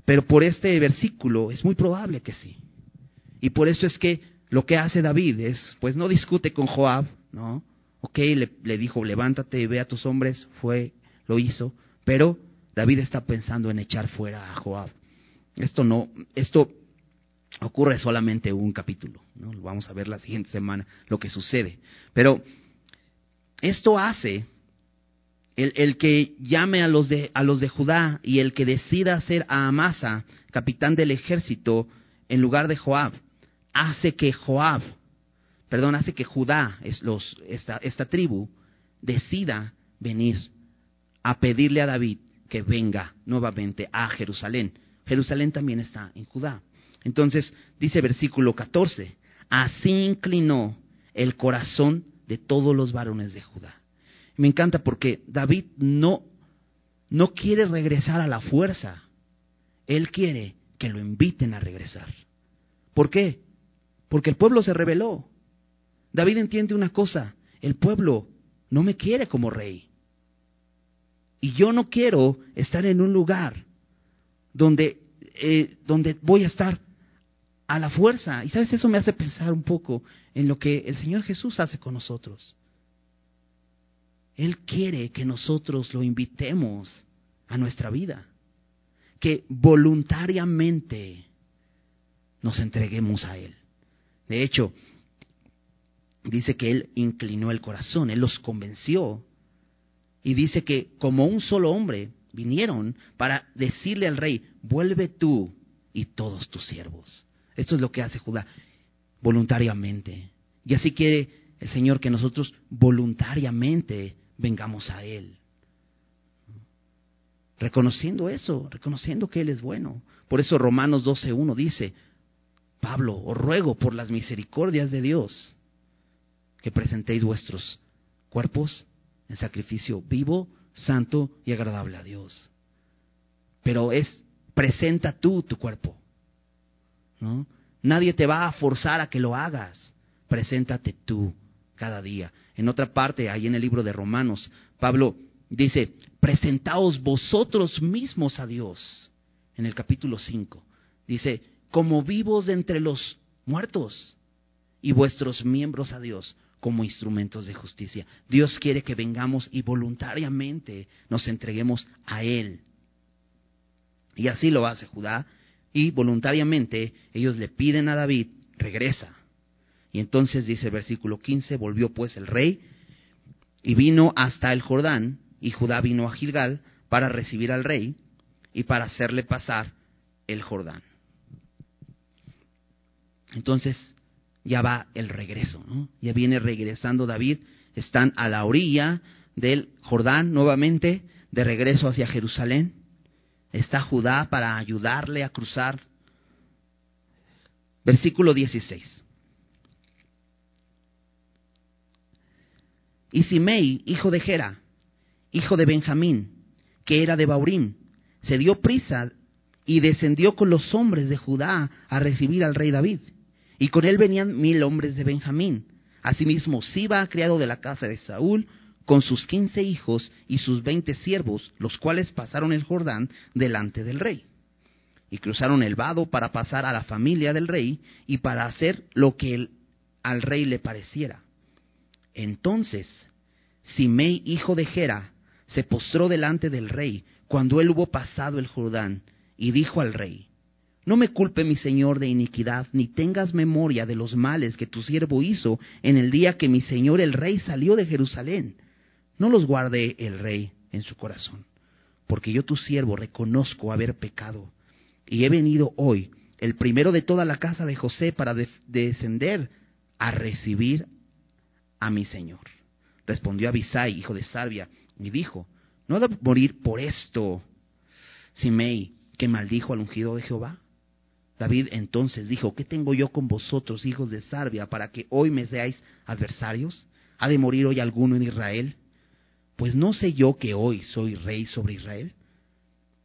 Pero por este versículo es muy probable que sí. Y por eso es que lo que hace David es, pues no discute con Joab, ¿no? Ok, le, le dijo, levántate y ve a tus hombres, fue, lo hizo, pero David está pensando en echar fuera a Joab. Esto no, esto ocurre solamente un capítulo. ¿no? Vamos a ver la siguiente semana lo que sucede. Pero esto hace el, el, que llame a los, de, a los de Judá y el que decida hacer a Amasa capitán del ejército en lugar de Joab, hace que Joab, perdón, hace que Judá, es los, esta, esta tribu, decida venir a pedirle a David que venga nuevamente a Jerusalén. Jerusalén también está en Judá. Entonces, dice versículo 14, así inclinó el corazón de todos los varones de Judá. Me encanta porque David no, no quiere regresar a la fuerza, él quiere que lo inviten a regresar. ¿Por qué? Porque el pueblo se rebeló. David entiende una cosa, el pueblo no me quiere como rey. Y yo no quiero estar en un lugar donde, eh, donde voy a estar a la fuerza. Y sabes, eso me hace pensar un poco en lo que el Señor Jesús hace con nosotros. Él quiere que nosotros lo invitemos a nuestra vida, que voluntariamente nos entreguemos a Él. De hecho, dice que Él inclinó el corazón, Él los convenció y dice que como un solo hombre vinieron para decirle al rey, vuelve tú y todos tus siervos. Esto es lo que hace Judá voluntariamente. Y así quiere el Señor que nosotros voluntariamente vengamos a Él. Reconociendo eso, reconociendo que Él es bueno. Por eso Romanos 12.1 dice, Pablo, os ruego por las misericordias de Dios que presentéis vuestros cuerpos en sacrificio vivo, santo y agradable a Dios. Pero es, presenta tú tu cuerpo. ¿no? Nadie te va a forzar a que lo hagas. Preséntate tú cada día. En otra parte, ahí en el libro de Romanos, Pablo dice, presentaos vosotros mismos a Dios. En el capítulo 5, dice, como vivos de entre los muertos y vuestros miembros a Dios como instrumentos de justicia. Dios quiere que vengamos y voluntariamente nos entreguemos a Él. Y así lo hace Judá. Y voluntariamente ellos le piden a David, regresa. Y entonces dice el versículo 15, volvió pues el rey y vino hasta el Jordán, y Judá vino a Gilgal para recibir al rey y para hacerle pasar el Jordán. Entonces ya va el regreso, ¿no? Ya viene regresando David, están a la orilla del Jordán nuevamente, de regreso hacia Jerusalén. Está Judá para ayudarle a cruzar. Versículo 16. Y Simei, hijo de Gera, hijo de Benjamín, que era de Baurín, se dio prisa y descendió con los hombres de Judá a recibir al rey David. Y con él venían mil hombres de Benjamín. Asimismo, Siba, criado de la casa de Saúl, con sus quince hijos y sus veinte siervos, los cuales pasaron el Jordán delante del rey. Y cruzaron el vado para pasar a la familia del rey y para hacer lo que al rey le pareciera. Entonces, Simei, hijo de Gera, se postró delante del rey cuando él hubo pasado el Jordán y dijo al rey, no me culpe mi señor de iniquidad, ni tengas memoria de los males que tu siervo hizo en el día que mi señor el rey salió de Jerusalén. No los guarde el rey en su corazón, porque yo tu siervo reconozco haber pecado, y he venido hoy, el primero de toda la casa de José, para descender a recibir a mi señor. Respondió Abisai, hijo de Sarbia, y dijo, ¿no ha de morir por esto Simei, que maldijo al ungido de Jehová? David entonces dijo, ¿qué tengo yo con vosotros, hijos de Sarbia, para que hoy me seáis adversarios? ¿Ha de morir hoy alguno en Israel? Pues no sé yo que hoy soy rey sobre Israel.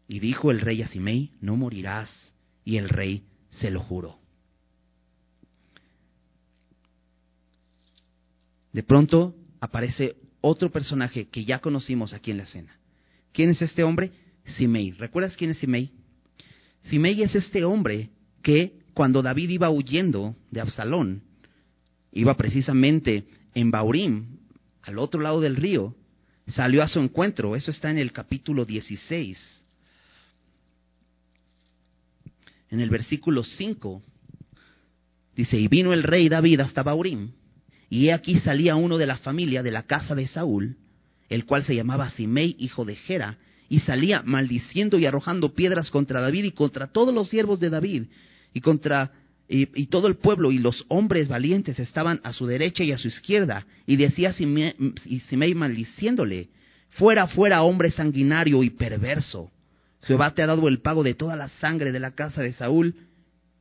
Y dijo el rey a Simei, no morirás. Y el rey se lo juró. De pronto aparece otro personaje que ya conocimos aquí en la escena. ¿Quién es este hombre? Simei. ¿Recuerdas quién es Simei? Simei es este hombre que cuando David iba huyendo de Absalón, iba precisamente en Baurim, al otro lado del río, salió a su encuentro. Eso está en el capítulo 16. En el versículo 5 dice, y vino el rey David hasta Baurim, y he aquí salía uno de la familia de la casa de Saúl, el cual se llamaba Simei, hijo de Gera, y salía maldiciendo y arrojando piedras contra David y contra todos los siervos de David y contra y, todo el pueblo y los hombres valientes estaban a su derecha y a su izquierda y decía Simei maldiciéndole fuera fuera hombre sanguinario y perverso Jehová te ha dado el pago de toda la sangre de la casa de Saúl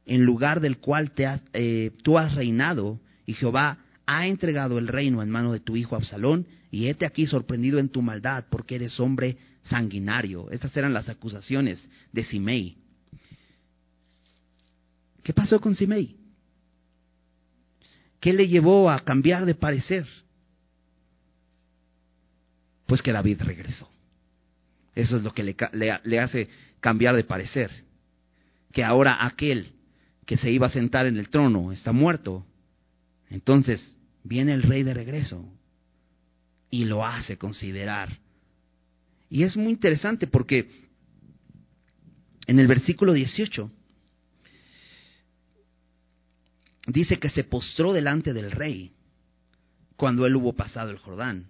en lugar del cual te eh, tú has reinado y Jehová ha entregado el reino en mano de tu hijo Absalón y hete aquí sorprendido en tu maldad porque eres hombre sanguinario. Esas eran las acusaciones de Simei. ¿Qué pasó con Simei? ¿Qué le llevó a cambiar de parecer? Pues que David regresó. Eso es lo que le, le, hace cambiar de parecer. Que ahora aquel que se iba a sentar en el trono está muerto. Entonces viene el rey de regreso y lo hace considerar. Y es muy interesante porque en el versículo 18 dice que se postró delante del rey cuando él hubo pasado el Jordán.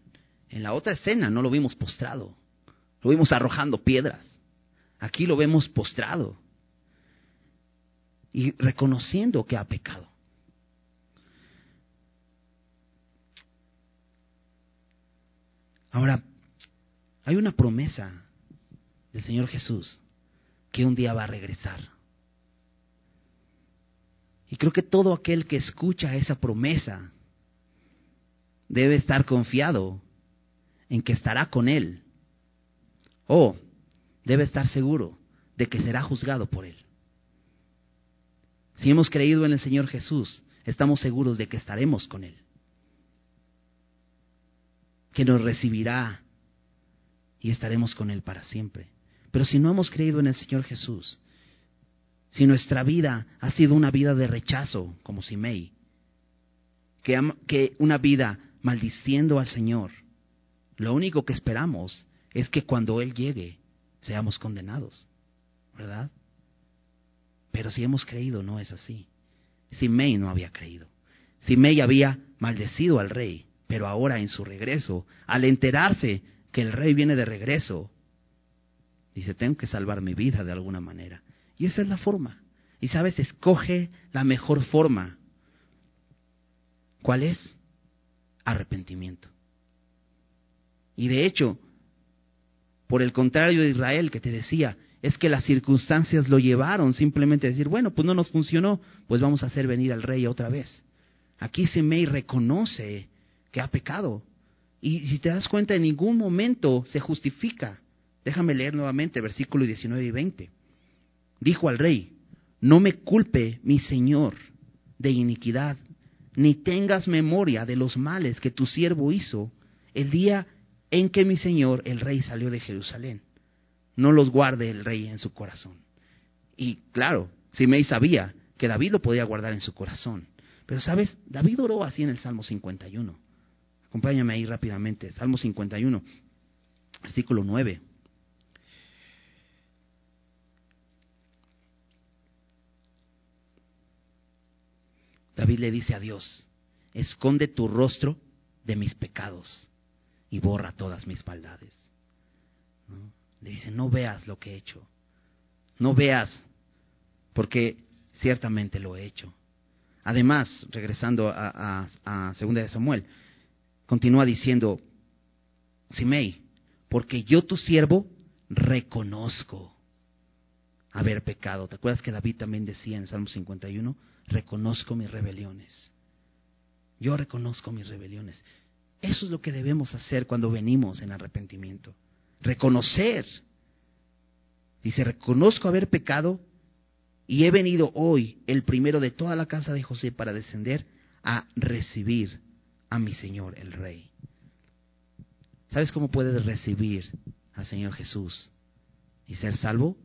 En la otra escena no lo vimos postrado, Lo vimos arrojando piedras. Aquí lo vemos postrado y reconociendo que ha pecado. Ahora, hay una promesa del Señor Jesús que un día va a regresar. Y creo que todo aquel que escucha esa promesa debe estar confiado en que estará con Él. O debe estar seguro de que será juzgado por Él. Si hemos creído en el Señor Jesús, estamos seguros de que estaremos con Él. Que nos recibirá y estaremos con Él para siempre. Pero si no hemos creído en el Señor Jesús, si nuestra vida ha sido una vida de rechazo, como Simei, que, que una vida maldiciendo al Señor, lo único que esperamos es que cuando Él llegue seamos condenados, ¿verdad? Pero si hemos creído, no es así. Simei no había creído. Simei había maldecido al rey, pero ahora en su regreso, al enterarse que el rey viene de regreso, dice, tengo que salvar mi vida de alguna manera. Y esa es la forma. Y sabes, escoge la mejor forma. ¿Cuál es? Arrepentimiento. Y de hecho, por el contrario de Israel que te decía, es que las circunstancias lo llevaron simplemente a decir, bueno, pues no nos funcionó, pues vamos a hacer venir al rey otra vez. Aquí Semei reconoce que ha pecado. Y si te das cuenta, en ningún momento se justifica. Déjame leer nuevamente versículos 19 y 20. Dijo al rey, no me culpe mi señor de iniquidad, ni tengas memoria de los males que tu siervo hizo el día en que mi señor el rey salió de Jerusalén no los guarde el rey en su corazón. Y claro, Simei sabía que David lo podía guardar en su corazón. Pero sabes, David oró así en el Salmo 51. Acompáñame ahí rápidamente, Salmo 51, versículo 9. David le dice a Dios, esconde tu rostro de mis pecados y borra todas mis maldades. Le dice, no veas lo que he hecho. No veas, porque ciertamente lo he hecho. Además, regresando a, a, Segunda de Samuel, continúa diciendo, Simei, porque yo tu siervo reconozco haber pecado. ¿Te acuerdas que David también decía en Salmo 51? Reconozco mis rebeliones. Yo reconozco mis rebeliones. Eso es lo que debemos hacer cuando venimos en arrepentimiento reconocer. Dice, reconozco haber pecado y he venido hoy, el primero de toda la casa de José, para descender a recibir a mi Señor el Rey. ¿Sabes cómo puedes recibir al Señor Jesús y ser salvo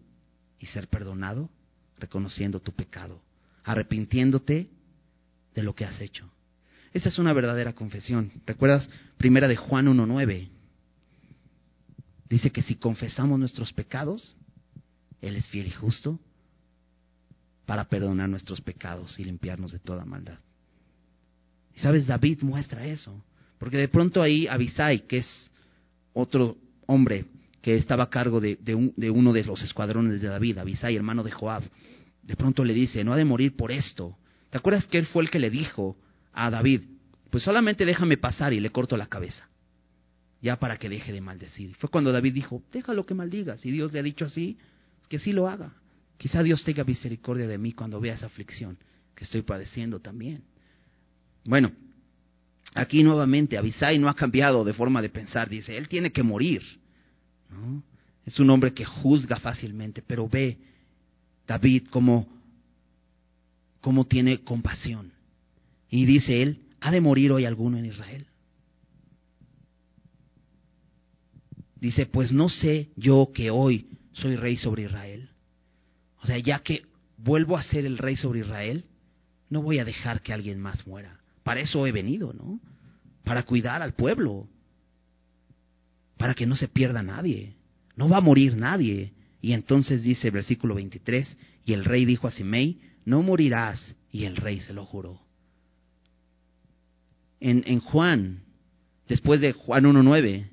y ser perdonado? Reconociendo tu pecado, arrepintiéndote de lo que has hecho. Esa es una verdadera confesión. ¿Recuerdas? Primera de Juan 1.9. Dice que si confesamos nuestros pecados, Él es fiel y justo para perdonar nuestros pecados y limpiarnos de toda maldad. Y sabes, David muestra eso, porque de pronto ahí Abisai, que es otro hombre que estaba a cargo de, uno de los escuadrones de David, Abisai, hermano de Joab, de pronto le dice, no ha de morir por esto. ¿Te acuerdas que él fue el que le dijo a David, pues solamente déjame pasar y le corto la cabeza? ya para que deje de maldecir. Fue cuando David dijo, déjalo que maldiga, si Dios le ha dicho así, que sí lo haga. Quizá Dios tenga misericordia de mí cuando vea esa aflicción que estoy padeciendo también. Bueno, aquí nuevamente Abisai no ha cambiado de forma de pensar, dice, él tiene que morir. ¿No? Es un hombre que juzga fácilmente, pero ve David como, como tiene compasión. Y dice él, ¿ha de morir hoy alguno en Israel? dice, pues no sé yo que hoy soy rey sobre Israel. O sea, ya que vuelvo a ser el rey sobre Israel, no voy a dejar que alguien más muera. Para eso he venido, ¿no? Para cuidar al pueblo, para que no se pierda nadie. No va a morir nadie. Y entonces dice versículo 23, y el rey dijo a Simei, no morirás, y el rey se lo juró. En, en Juan, después de Juan 1.9,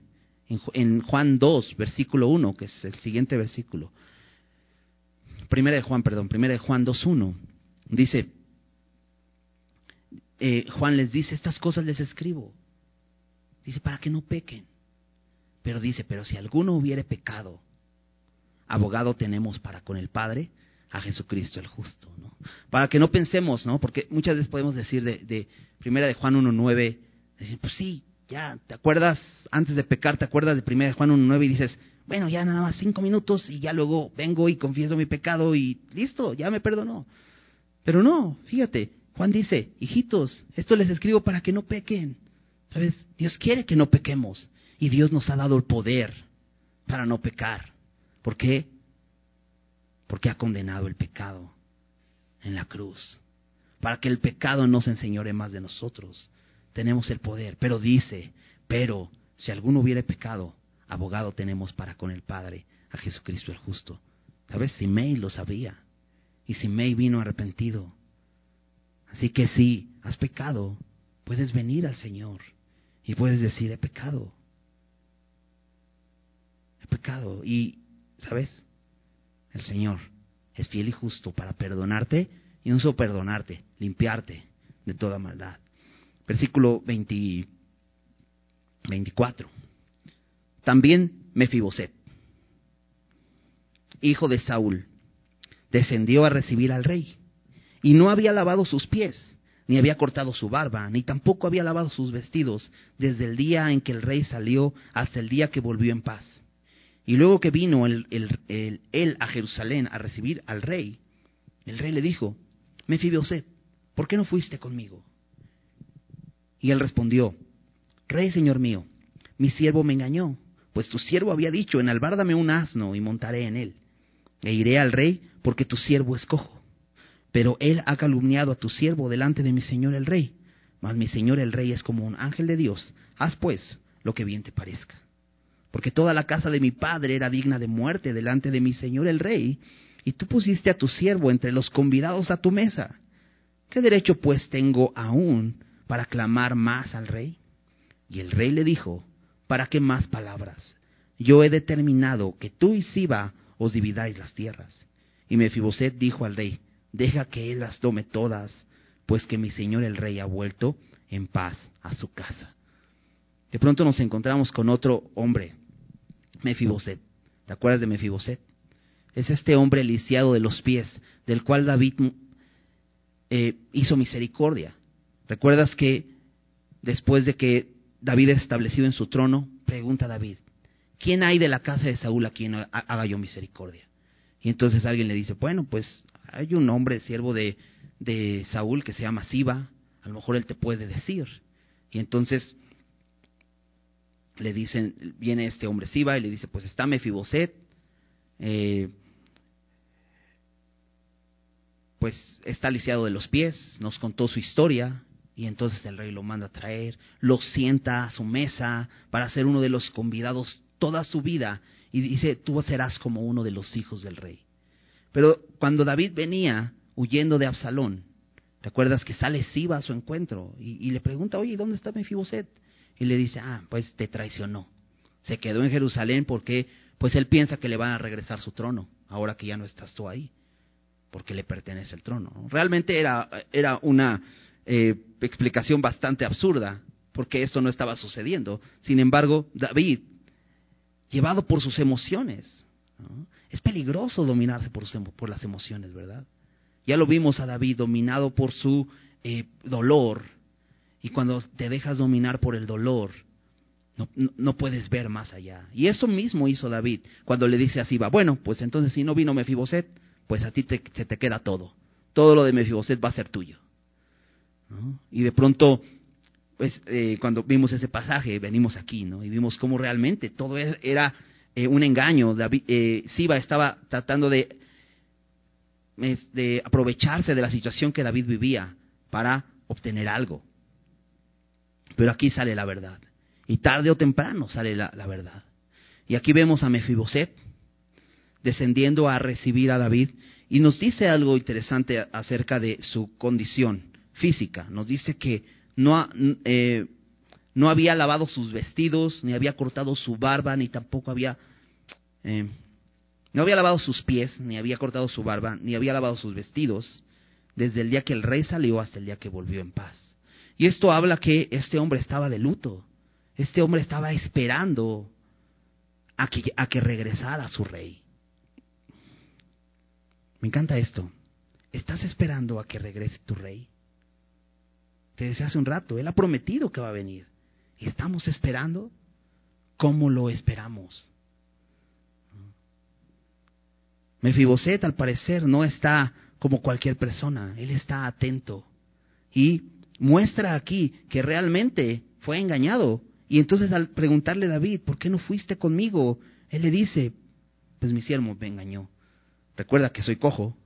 en, Juan 2, versículo 1, que es el siguiente versículo. Primera de Juan, perdón, primera de Juan 2, 1. Dice, eh, Juan les dice, estas cosas les escribo. Dice, para que no pequen. Pero dice, pero si alguno hubiere pecado, abogado tenemos para con el Padre, a Jesucristo el justo, ¿no? Para que no pensemos, ¿no? Porque muchas veces podemos decir de, Primera de Juan 1.9, decir, pues sí, ya, ¿te acuerdas? Antes de pecar, ¿te acuerdas de Primera de Juan 1.9 y dices, bueno, ya nada más cinco minutos y ya luego vengo y confieso mi pecado y listo, ya me perdonó. Pero no, fíjate, Juan dice, hijitos, esto les escribo para que no pequen. ¿Sabes? Dios quiere que no pequemos y Dios nos ha dado el poder para no pecar. ¿Por qué? Porque ha condenado el pecado en la cruz. Para que el pecado no se enseñore más de nosotros. Tenemos el poder. Pero dice, pero si alguno hubiere pecado, abogado tenemos para con el Padre, a Jesucristo el justo. ¿Sabes? Simei lo sabía. Y Simei vino arrepentido. Así que si has pecado, puedes venir al Señor y puedes decir, he pecado. Pecado. Y, ¿sabes? El Señor es fiel y justo para perdonarte y no solo perdonarte, limpiarte de toda maldad. Versículo 24. También Mefiboset, hijo de Saúl, descendió a recibir al rey y no había lavado sus pies, ni había cortado su barba, ni tampoco había lavado sus vestidos, desde el día en que el rey salió hasta el día que volvió en paz. Y luego que vino él a Jerusalén a recibir al rey, el rey le dijo, Mefiboset, ¿por qué no fuiste conmigo? Y él respondió, Rey, señor mío, mi siervo me engañó, pues tu siervo había dicho, enalbárdame un asno y montaré en él. E iré al rey porque tu siervo es cojo. Pero él ha calumniado a tu siervo delante de mi señor el rey. Mas mi señor el rey es como un ángel de Dios. Haz pues lo que bien te parezca. Porque toda la casa de mi padre era digna de muerte delante de mi señor el rey, y tú pusiste a tu siervo entre los convidados a tu mesa. ¿Qué derecho pues tengo aún para clamar más al rey? Y el rey le dijo, ¿para qué más palabras? Yo he determinado que tú y Siba os dividáis las tierras. Y Mefiboset dijo al rey, deja que él las tome todas, pues que mi señor el rey ha vuelto en paz a su casa. De pronto nos encontramos con otro hombre, Mefiboset. ¿Te acuerdas de Mefiboset? Es este hombre lisiado de los pies, del cual David eh, hizo misericordia. ¿Recuerdas que después de que David es establecido en su trono, pregunta David, ¿quién hay de la casa de Saúl a quien haga yo misericordia? Y entonces alguien le dice, bueno, pues hay un hombre siervo de, de Saúl que se llama Siba, a lo mejor él te puede decir. Y entonces le dicen, viene este hombre Siba y le dice, pues está Mefiboset, eh, pues está lisiado de los pies, nos contó su historia, y entonces el rey lo manda a traer, lo sienta a su mesa para ser uno de los convidados toda su vida, y dice, tú serás como uno de los hijos del rey. Pero cuando David venía huyendo de Absalón, ¿te acuerdas que sale Siba a su encuentro y, le pregunta, oye, ¿dónde está Mefiboset? Y le dice, ah, pues te traicionó. Se quedó en Jerusalén porque pues él piensa que le van a regresar su trono, ahora que ya no estás tú ahí, porque le pertenece el trono. Realmente era, era una eh, explicación bastante absurda, porque esto no estaba sucediendo. Sin embargo, David, llevado por sus emociones, es peligroso dominarse por, por, las emociones, ¿verdad? Ya lo vimos a David dominado por su eh, dolor. Y cuando te dejas dominar por el dolor, no, no, puedes ver más allá. Y eso mismo hizo David cuando le dice así, va, bueno, pues entonces si no vino Mefiboset, pues a ti te, se te queda todo. Todo lo de Mefiboset va a ser tuyo. Y de pronto, pues eh, cuando vimos ese pasaje, venimos aquí, ¿no? Y vimos cómo realmente todo e-, era eh, un engaño. David, eh, Siba estaba tratando de aprovecharse de la situación que David vivía para obtener algo. Pero aquí sale la verdad. Y tarde o temprano sale la, la verdad. Y aquí vemos a Mefiboset descendiendo a recibir a David y nos dice algo interesante acerca de su condición física. Nos dice que no, eh, no había lavado sus vestidos, ni había cortado su barba, ni tampoco había... Eh, no había lavado sus pies, ni había cortado su barba, ni había lavado sus vestidos, desde el día que el rey salió hasta el día que volvió en paz. Y esto habla que este hombre estaba de luto. Este hombre estaba esperando a que, a que regresara su rey. Me encanta esto. ¿Estás esperando a que regrese tu rey? Te decía hace un rato, Él ha prometido que va a venir. ¿Y estamos esperando? ¿Cómo lo esperamos? Mefiboset al parecer no está como cualquier persona, él está atento y muestra aquí que realmente fue engañado. Y entonces al preguntarle a David, ¿por qué no fuiste conmigo? Él le dice, pues mi siervo me engañó. Recuerda que soy cojo.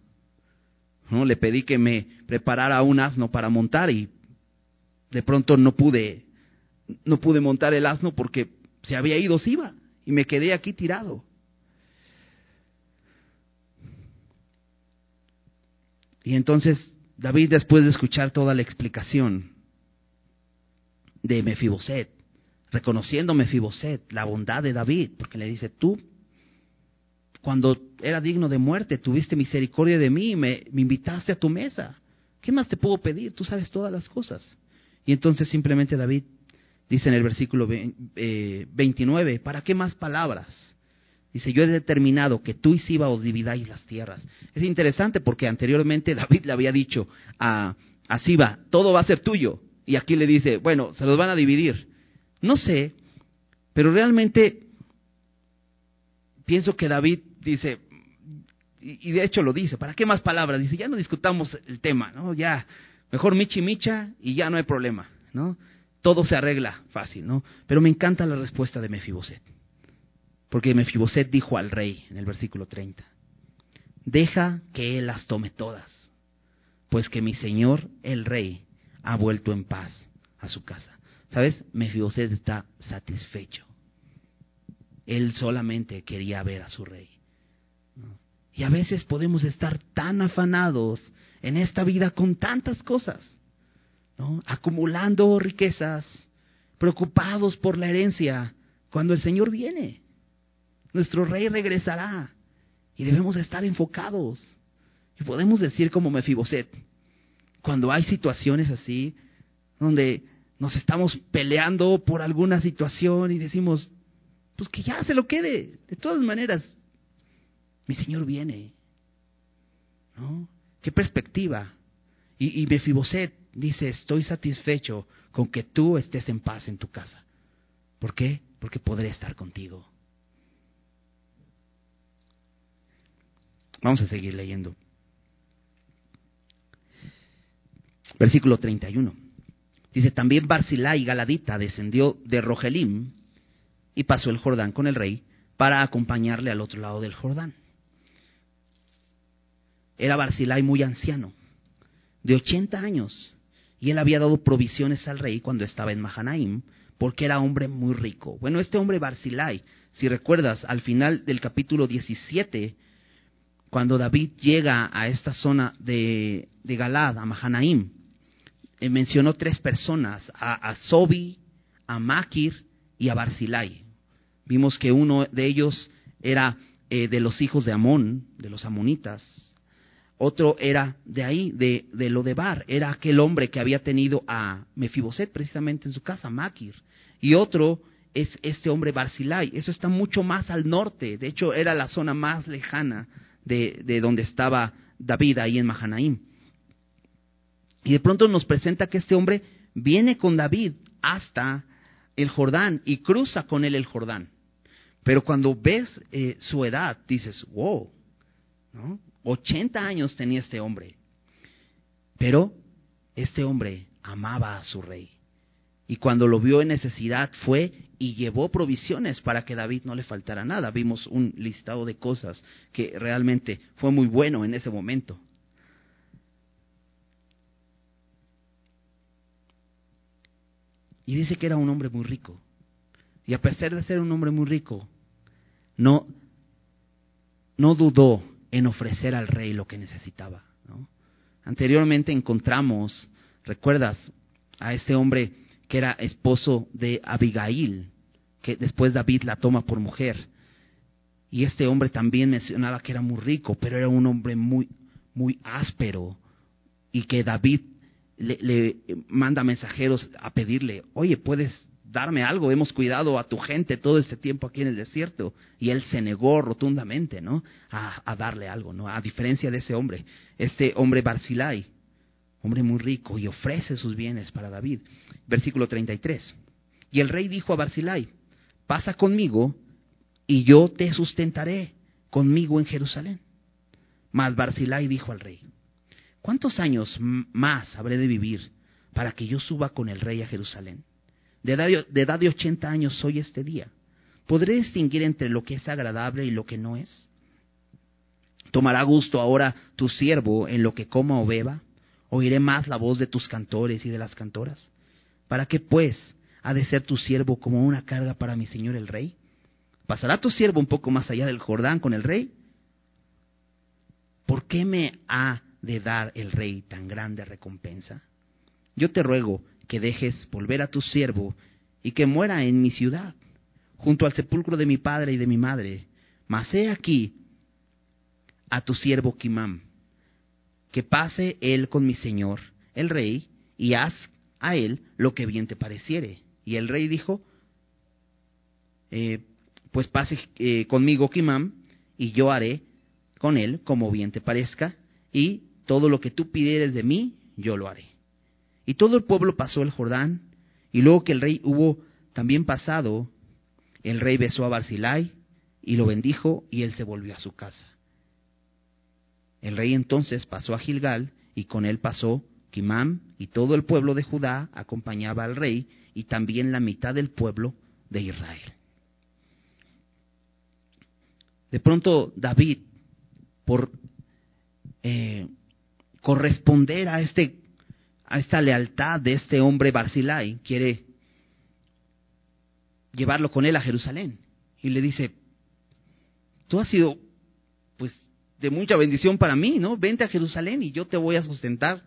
¿No? Le pedí que me preparara un asno para montar y de pronto no pude, no pude montar el asno porque se había ido Siba y me quedé aquí tirado. Y entonces David, después de escuchar toda la explicación de Mefiboset, reconociendo Mefiboset la bondad de David, porque le dice, tú, cuando era digno de muerte, tuviste misericordia de mí y me, invitaste a tu mesa. ¿Qué más te puedo pedir? Tú sabes todas las cosas. Y entonces simplemente David dice en el versículo 29, eh, ¿para qué más palabras? Dice, yo he determinado que tú y Siba os dividáis las tierras. Es interesante porque anteriormente David le había dicho a, a Siba, todo va a ser tuyo. Y aquí le dice, bueno, se los van a dividir. No sé, pero realmente pienso que David dice, y, de hecho lo dice, ¿para qué más palabras? Dice, ya no discutamos el tema, ¿no? Ya, mejor michi micha y ya no hay problema, ¿no? Todo se arregla fácil, ¿no? Pero me encanta la respuesta de Mefiboset. Porque Mefiboset dijo al rey en el versículo 30, deja que él las tome todas, pues que mi señor el rey ha vuelto en paz a su casa. ¿Sabes? Mefiboset está satisfecho. Él solamente quería ver a su rey. Y a veces podemos estar tan afanados en esta vida con tantas cosas, acumulando riquezas, preocupados por la herencia, cuando el Señor viene. Nuestro rey regresará y debemos estar enfocados. Y podemos decir como Mefiboset, cuando hay situaciones así, donde nos estamos peleando por alguna situación y decimos, pues que ya se lo quede. De todas maneras, mi Señor viene. ¿No? ¿Qué perspectiva? Y, y Mefiboset dice, estoy satisfecho con que tú estés en paz en tu casa. ¿Por qué? Porque podré estar contigo. Vamos a seguir leyendo. Versículo 31. Dice, también Barzilai Galadita descendió de Rogelim y pasó el Jordán con el rey para acompañarle al otro lado del Jordán. Era Barzilai muy anciano, de 80 años, y él había dado provisiones al rey cuando estaba en Mahanaim, porque era hombre muy rico. Bueno, este hombre Barzilai, si recuerdas, al final del capítulo 17, cuando David llega a esta zona de, de Galad, a Mahanaim, eh, mencionó tres personas, a, Sobi, a Makir y a Barzilai. Vimos que uno de ellos era eh, de los hijos de Amón, de los amonitas. Otro era de ahí, de, de Lodebar, era aquel hombre que había tenido a Mefiboset precisamente en su casa, Makir. Y otro es este hombre Barzilai. Eso está mucho más al norte, de hecho era la zona más lejana de, donde estaba David, ahí en Mahanaim. Y de pronto nos presenta que este hombre viene con David hasta el Jordán y cruza con él el Jordán. Pero cuando ves eh, su edad, dices, wow, ¿no? 80 años tenía este hombre. Pero este hombre amaba a su rey. Y cuando lo vio en necesidad fue y llevó provisiones para que David no le faltara nada. Vimos un listado de cosas que realmente fue muy bueno en ese momento. Y dice que era un hombre muy rico. Y a pesar de ser un hombre muy rico, no, no dudó en ofrecer al rey lo que necesitaba. Anteriormente encontramos, recuerdas, a este hombre que era esposo de Abigail, que después David la toma por mujer. Y este hombre también mencionaba que era muy rico, pero era un hombre muy, muy áspero. Y que David le, manda mensajeros a pedirle, oye, puedes darme algo, hemos cuidado a tu gente todo este tiempo aquí en el desierto. Y él se negó rotundamente, ¿no? A, darle algo, ¿no? A diferencia de ese hombre, este hombre Barzilai, hombre muy rico, y ofrece sus bienes para David. Versículo 33. Y el rey dijo a Barzilai, pasa conmigo y yo te sustentaré conmigo en Jerusalén. Mas Barzilai dijo al rey, ¿cuántos años más habré de vivir para que yo suba con el rey a Jerusalén? De edad de, ochenta años soy este día. ¿Podré distinguir entre lo que es agradable y lo que no es? ¿Tomará gusto ahora tu siervo en lo que coma o beba? ¿Oiré más la voz de tus cantores y de las cantoras? ¿Para qué, pues, ha de ser tu siervo como una carga para mi señor el rey? ¿Pasará tu siervo un poco más allá del Jordán con el rey? ¿Por qué me ha de dar el rey tan grande recompensa? Yo te ruego que dejes volver a tu siervo y que muera en mi ciudad, junto al sepulcro de mi padre y de mi madre. Mas he aquí a tu siervo Kimam, que pase él con mi señor, el rey, y haz a él lo que bien te pareciere. Y el rey dijo, eh, pues pase eh, conmigo Kimam, y yo haré con él como bien te parezca, y todo lo que tú pidieres de mí, yo lo haré. Y todo el pueblo pasó el Jordán, y luego que el rey hubo también pasado, el rey besó a Barzilai y lo bendijo, y él se volvió a su casa. El rey entonces pasó a Gilgal, y con él pasó Kimam, y todo el pueblo de Judá acompañaba al rey, y también la mitad del pueblo de Israel. De pronto David, por eh, corresponder a, este, a esta lealtad de este hombre Barzilai, quiere llevarlo con él a Jerusalén. Y le dice, tú has sido de mucha bendición para mí, ¿no? Vente a Jerusalén y yo te voy a sustentar,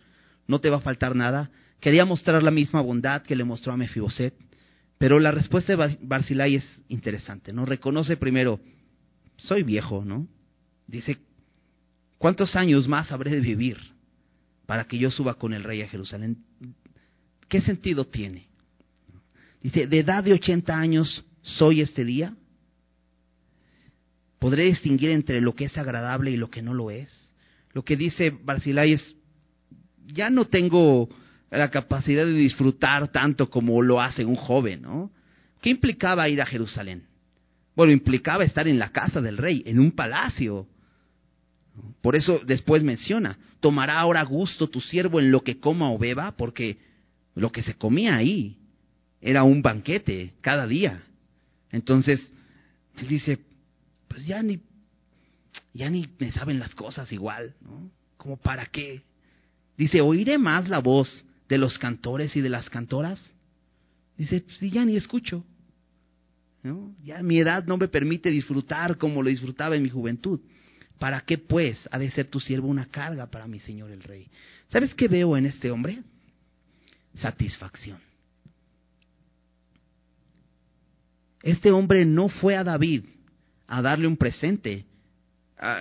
no te va a faltar nada. Quería mostrar la misma bondad que le mostró a Mefiboset, pero la respuesta de Barzilai es interesante, ¿no? Reconoce primero, soy viejo, ¿no? Dice, ¿cuántos años más habré de vivir para que yo suba con el rey a Jerusalén? ¿Qué sentido tiene? Dice, de edad de 80 años soy este día. ¿Podré distinguir entre lo que es agradable y lo que no lo es? Lo que dice Barzilai es, ya no tengo la capacidad de disfrutar tanto como lo hace un joven, ¿no? ¿Qué implicaba ir a Jerusalén? Bueno, implicaba estar en la casa del rey, en un palacio. Por eso después menciona, tomará ahora gusto tu siervo en lo que coma o beba, porque lo que se comía ahí era un banquete cada día. Entonces, él dice, pues ya ni, ya ni me saben las cosas igual, ¿no? ¿Como para qué? Dice, oiré más la voz de los cantores y de las cantoras? Dice, si ya ni escucho. ¿no? Ya mi edad no me permite disfrutar como lo disfrutaba en mi juventud. ¿Para qué pues ha de ser tu siervo una carga para mi Señor el Rey? ¿Sabes qué veo en este hombre? Satisfacción. Este hombre no fue a David a darle un presente,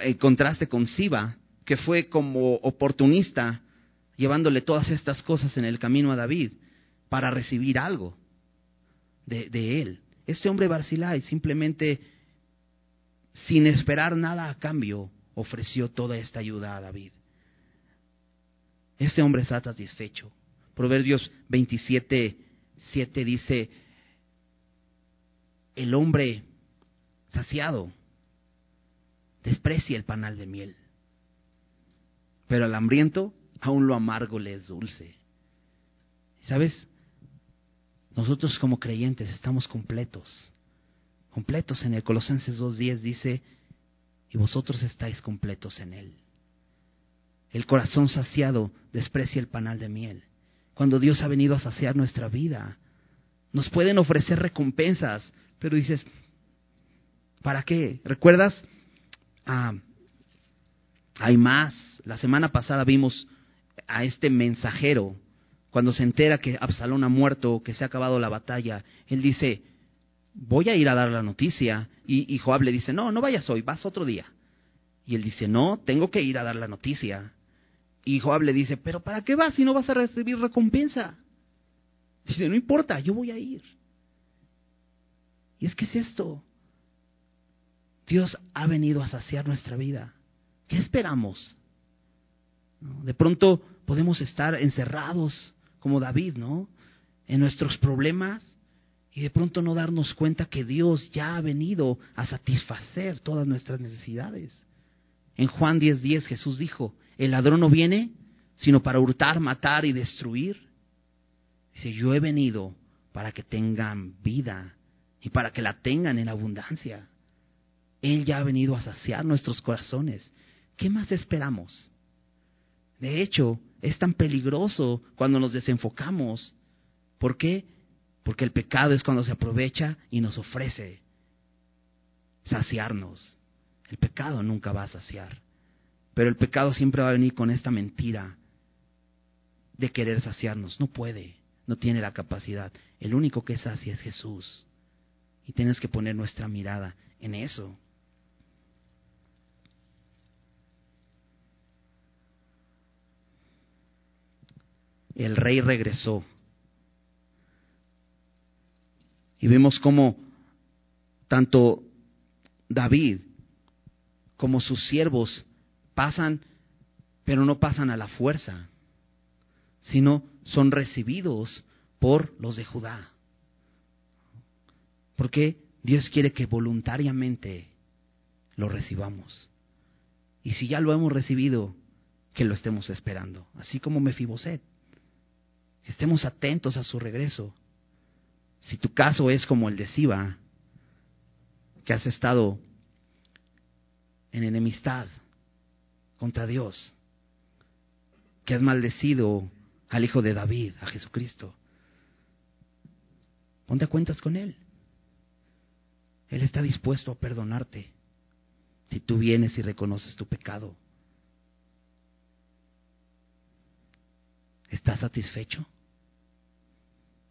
en contraste con Siba, que fue como oportunista llevándole todas estas cosas en el camino a David para recibir algo de, él. Este hombre Barzilai simplemente, sin esperar nada a cambio, ofreció toda esta ayuda a David. Este hombre está satisfecho. Proverbios 27, 7 dice, el hombre saciado desprecia el panal de miel, pero el hambriento aún lo amargo le es dulce. ¿Sabes? Nosotros como creyentes estamos completos, completos en el Colosenses 2.10 dice, y vosotros estáis completos en Él. El corazón saciado desprecia el panal de miel. Cuando Dios ha venido a saciar nuestra vida, nos pueden ofrecer recompensas, pero dices, ¿para qué? ¿Recuerdas? Ah, hay más. La semana pasada vimos a este mensajero cuando se entera que Absalón ha muerto, que se ha acabado la batalla, él dice, voy a ir a dar la noticia. Y, y Joab le dice, no, no vayas hoy, vas otro día. Y él dice, no, tengo que ir a dar la noticia. Y Joab le dice, pero ¿para qué vas si no vas a recibir recompensa? Dice, no importa, yo voy a ir. Y es que es esto. Dios ha venido a saciar nuestra vida. ¿Qué esperamos? De pronto podemos estar encerrados como David, ¿no? En nuestros problemas y de pronto no darnos cuenta que Dios ya ha venido a satisfacer todas nuestras necesidades. En Juan 10:10 10, Jesús dijo, el ladrón no viene sino para hurtar, matar y destruir. Dice, yo he venido para que tengan vida y para que la tengan en abundancia. Él ya ha venido a saciar nuestros corazones. ¿Qué más esperamos? De hecho, es tan peligroso cuando nos desenfocamos. ¿Por qué? Porque el pecado es cuando se aprovecha y nos ofrece saciarnos. El pecado nunca va a saciar. Pero el pecado siempre va a venir con esta mentira de querer saciarnos. No puede, no tiene la capacidad. El único que sacia es Jesús. Y tienes que poner nuestra mirada en eso. El rey regresó. Y vemos cómo tanto David como sus siervos pasan, pero no pasan a la fuerza, sino son recibidos por los de Judá. Porque Dios quiere que voluntariamente lo recibamos. Y si ya lo hemos recibido, que lo estemos esperando, así como Mefiboset estemos atentos a su regreso. Si tu caso es como el de Siba, que has estado en enemistad contra Dios, que has maldecido al Hijo de David, a Jesucristo, ponte a cuentas con Él. Él está dispuesto a perdonarte si tú vienes y reconoces tu pecado. ¿Estás satisfecho?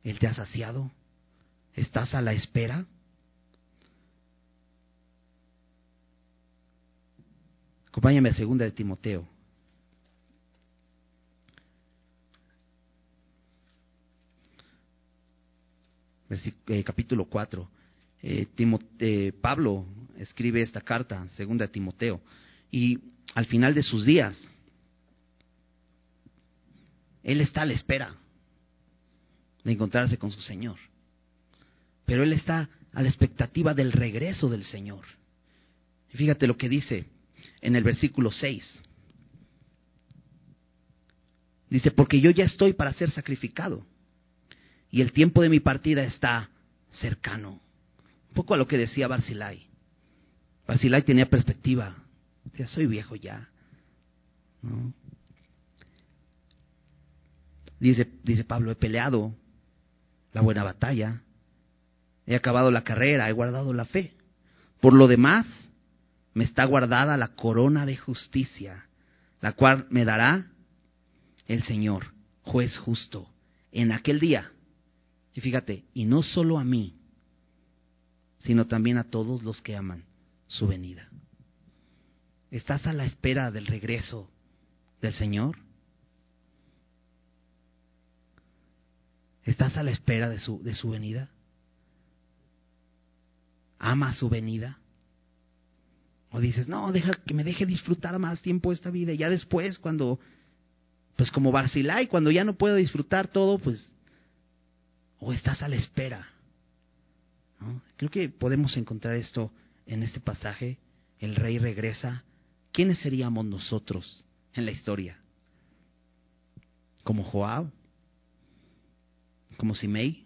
Él te ha saciado. ¿Estás a la espera? Acompáñame a segunda de Timoteo. Eh, capítulo 4. Eh, eh, Pablo escribe esta carta, segunda de Timoteo, y al final de sus días, él está a la espera de encontrarse con su Señor. Pero él está a la expectativa del regreso del Señor. Y fíjate lo que dice en el versículo 6. Dice, porque yo ya estoy para ser sacrificado y el tiempo de mi partida está cercano. Un poco a lo que decía Barcilai. Barcilai tenía perspectiva. Decía, soy viejo ya. Dice, dice Pablo, he peleado la buena batalla, he acabado la carrera, he guardado la fe. Por lo demás, me está guardada la corona de justicia, la cual me dará el Señor, juez justo, en aquel día. Y fíjate, y no solo a mí, sino también a todos los que aman su venida. ¿Estás a la espera del regreso del Señor? ¿Estás a la espera de su, de su venida? ¿Ama su venida? O dices, no, deja que me deje disfrutar más tiempo esta vida. Y ya después, cuando, pues como Barcilai, cuando ya no puedo disfrutar todo, pues, o estás a la espera. Creo que podemos encontrar esto en este pasaje. El rey regresa. ¿Quiénes seríamos nosotros en la historia? ¿Como Joab? Como Simei,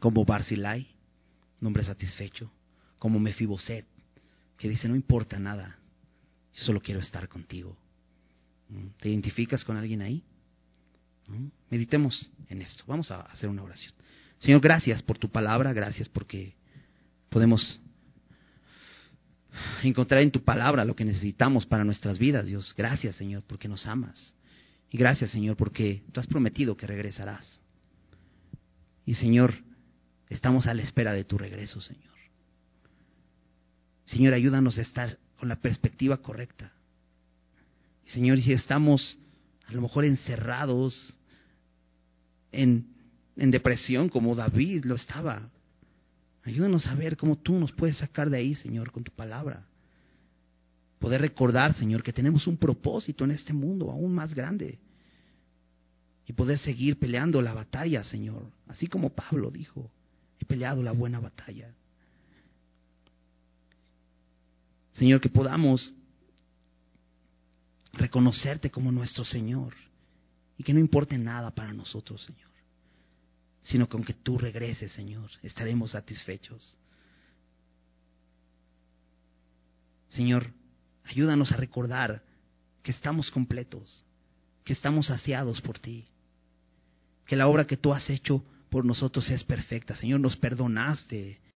como Barzilai, nombre satisfecho, como Mefiboset, que dice, no importa nada, yo solo quiero estar contigo. ¿Mm? ¿Te identificas con alguien ahí? ¿Mm? Meditemos en esto. Vamos a hacer una oración. Señor, gracias por tu palabra, gracias porque podemos encontrar en tu palabra lo que necesitamos para nuestras vidas, Dios. Gracias, Señor, porque nos amas. Y gracias, Señor, porque tú has prometido que regresarás. Y Señor, estamos a la espera de tu regreso, Señor. Señor, ayúdanos a estar con la perspectiva correcta. Señor, si estamos a lo mejor encerrados en, en depresión como David lo estaba, ayúdanos a ver cómo tú nos puedes sacar de ahí, Señor, con tu palabra. Poder recordar, Señor, que tenemos un propósito en este mundo aún más grande. Y poder seguir peleando la batalla, Señor. Así como Pablo dijo, he peleado la buena batalla. Señor, que podamos reconocerte como nuestro Señor y que no importe nada para nosotros, Señor, sino que aunque tú regreses, Señor, estaremos satisfechos. Señor, ayúdanos a recordar que estamos completos, que estamos saciados por ti, que la obra que tú has hecho por nosotros es perfecta. Señor, nos perdonaste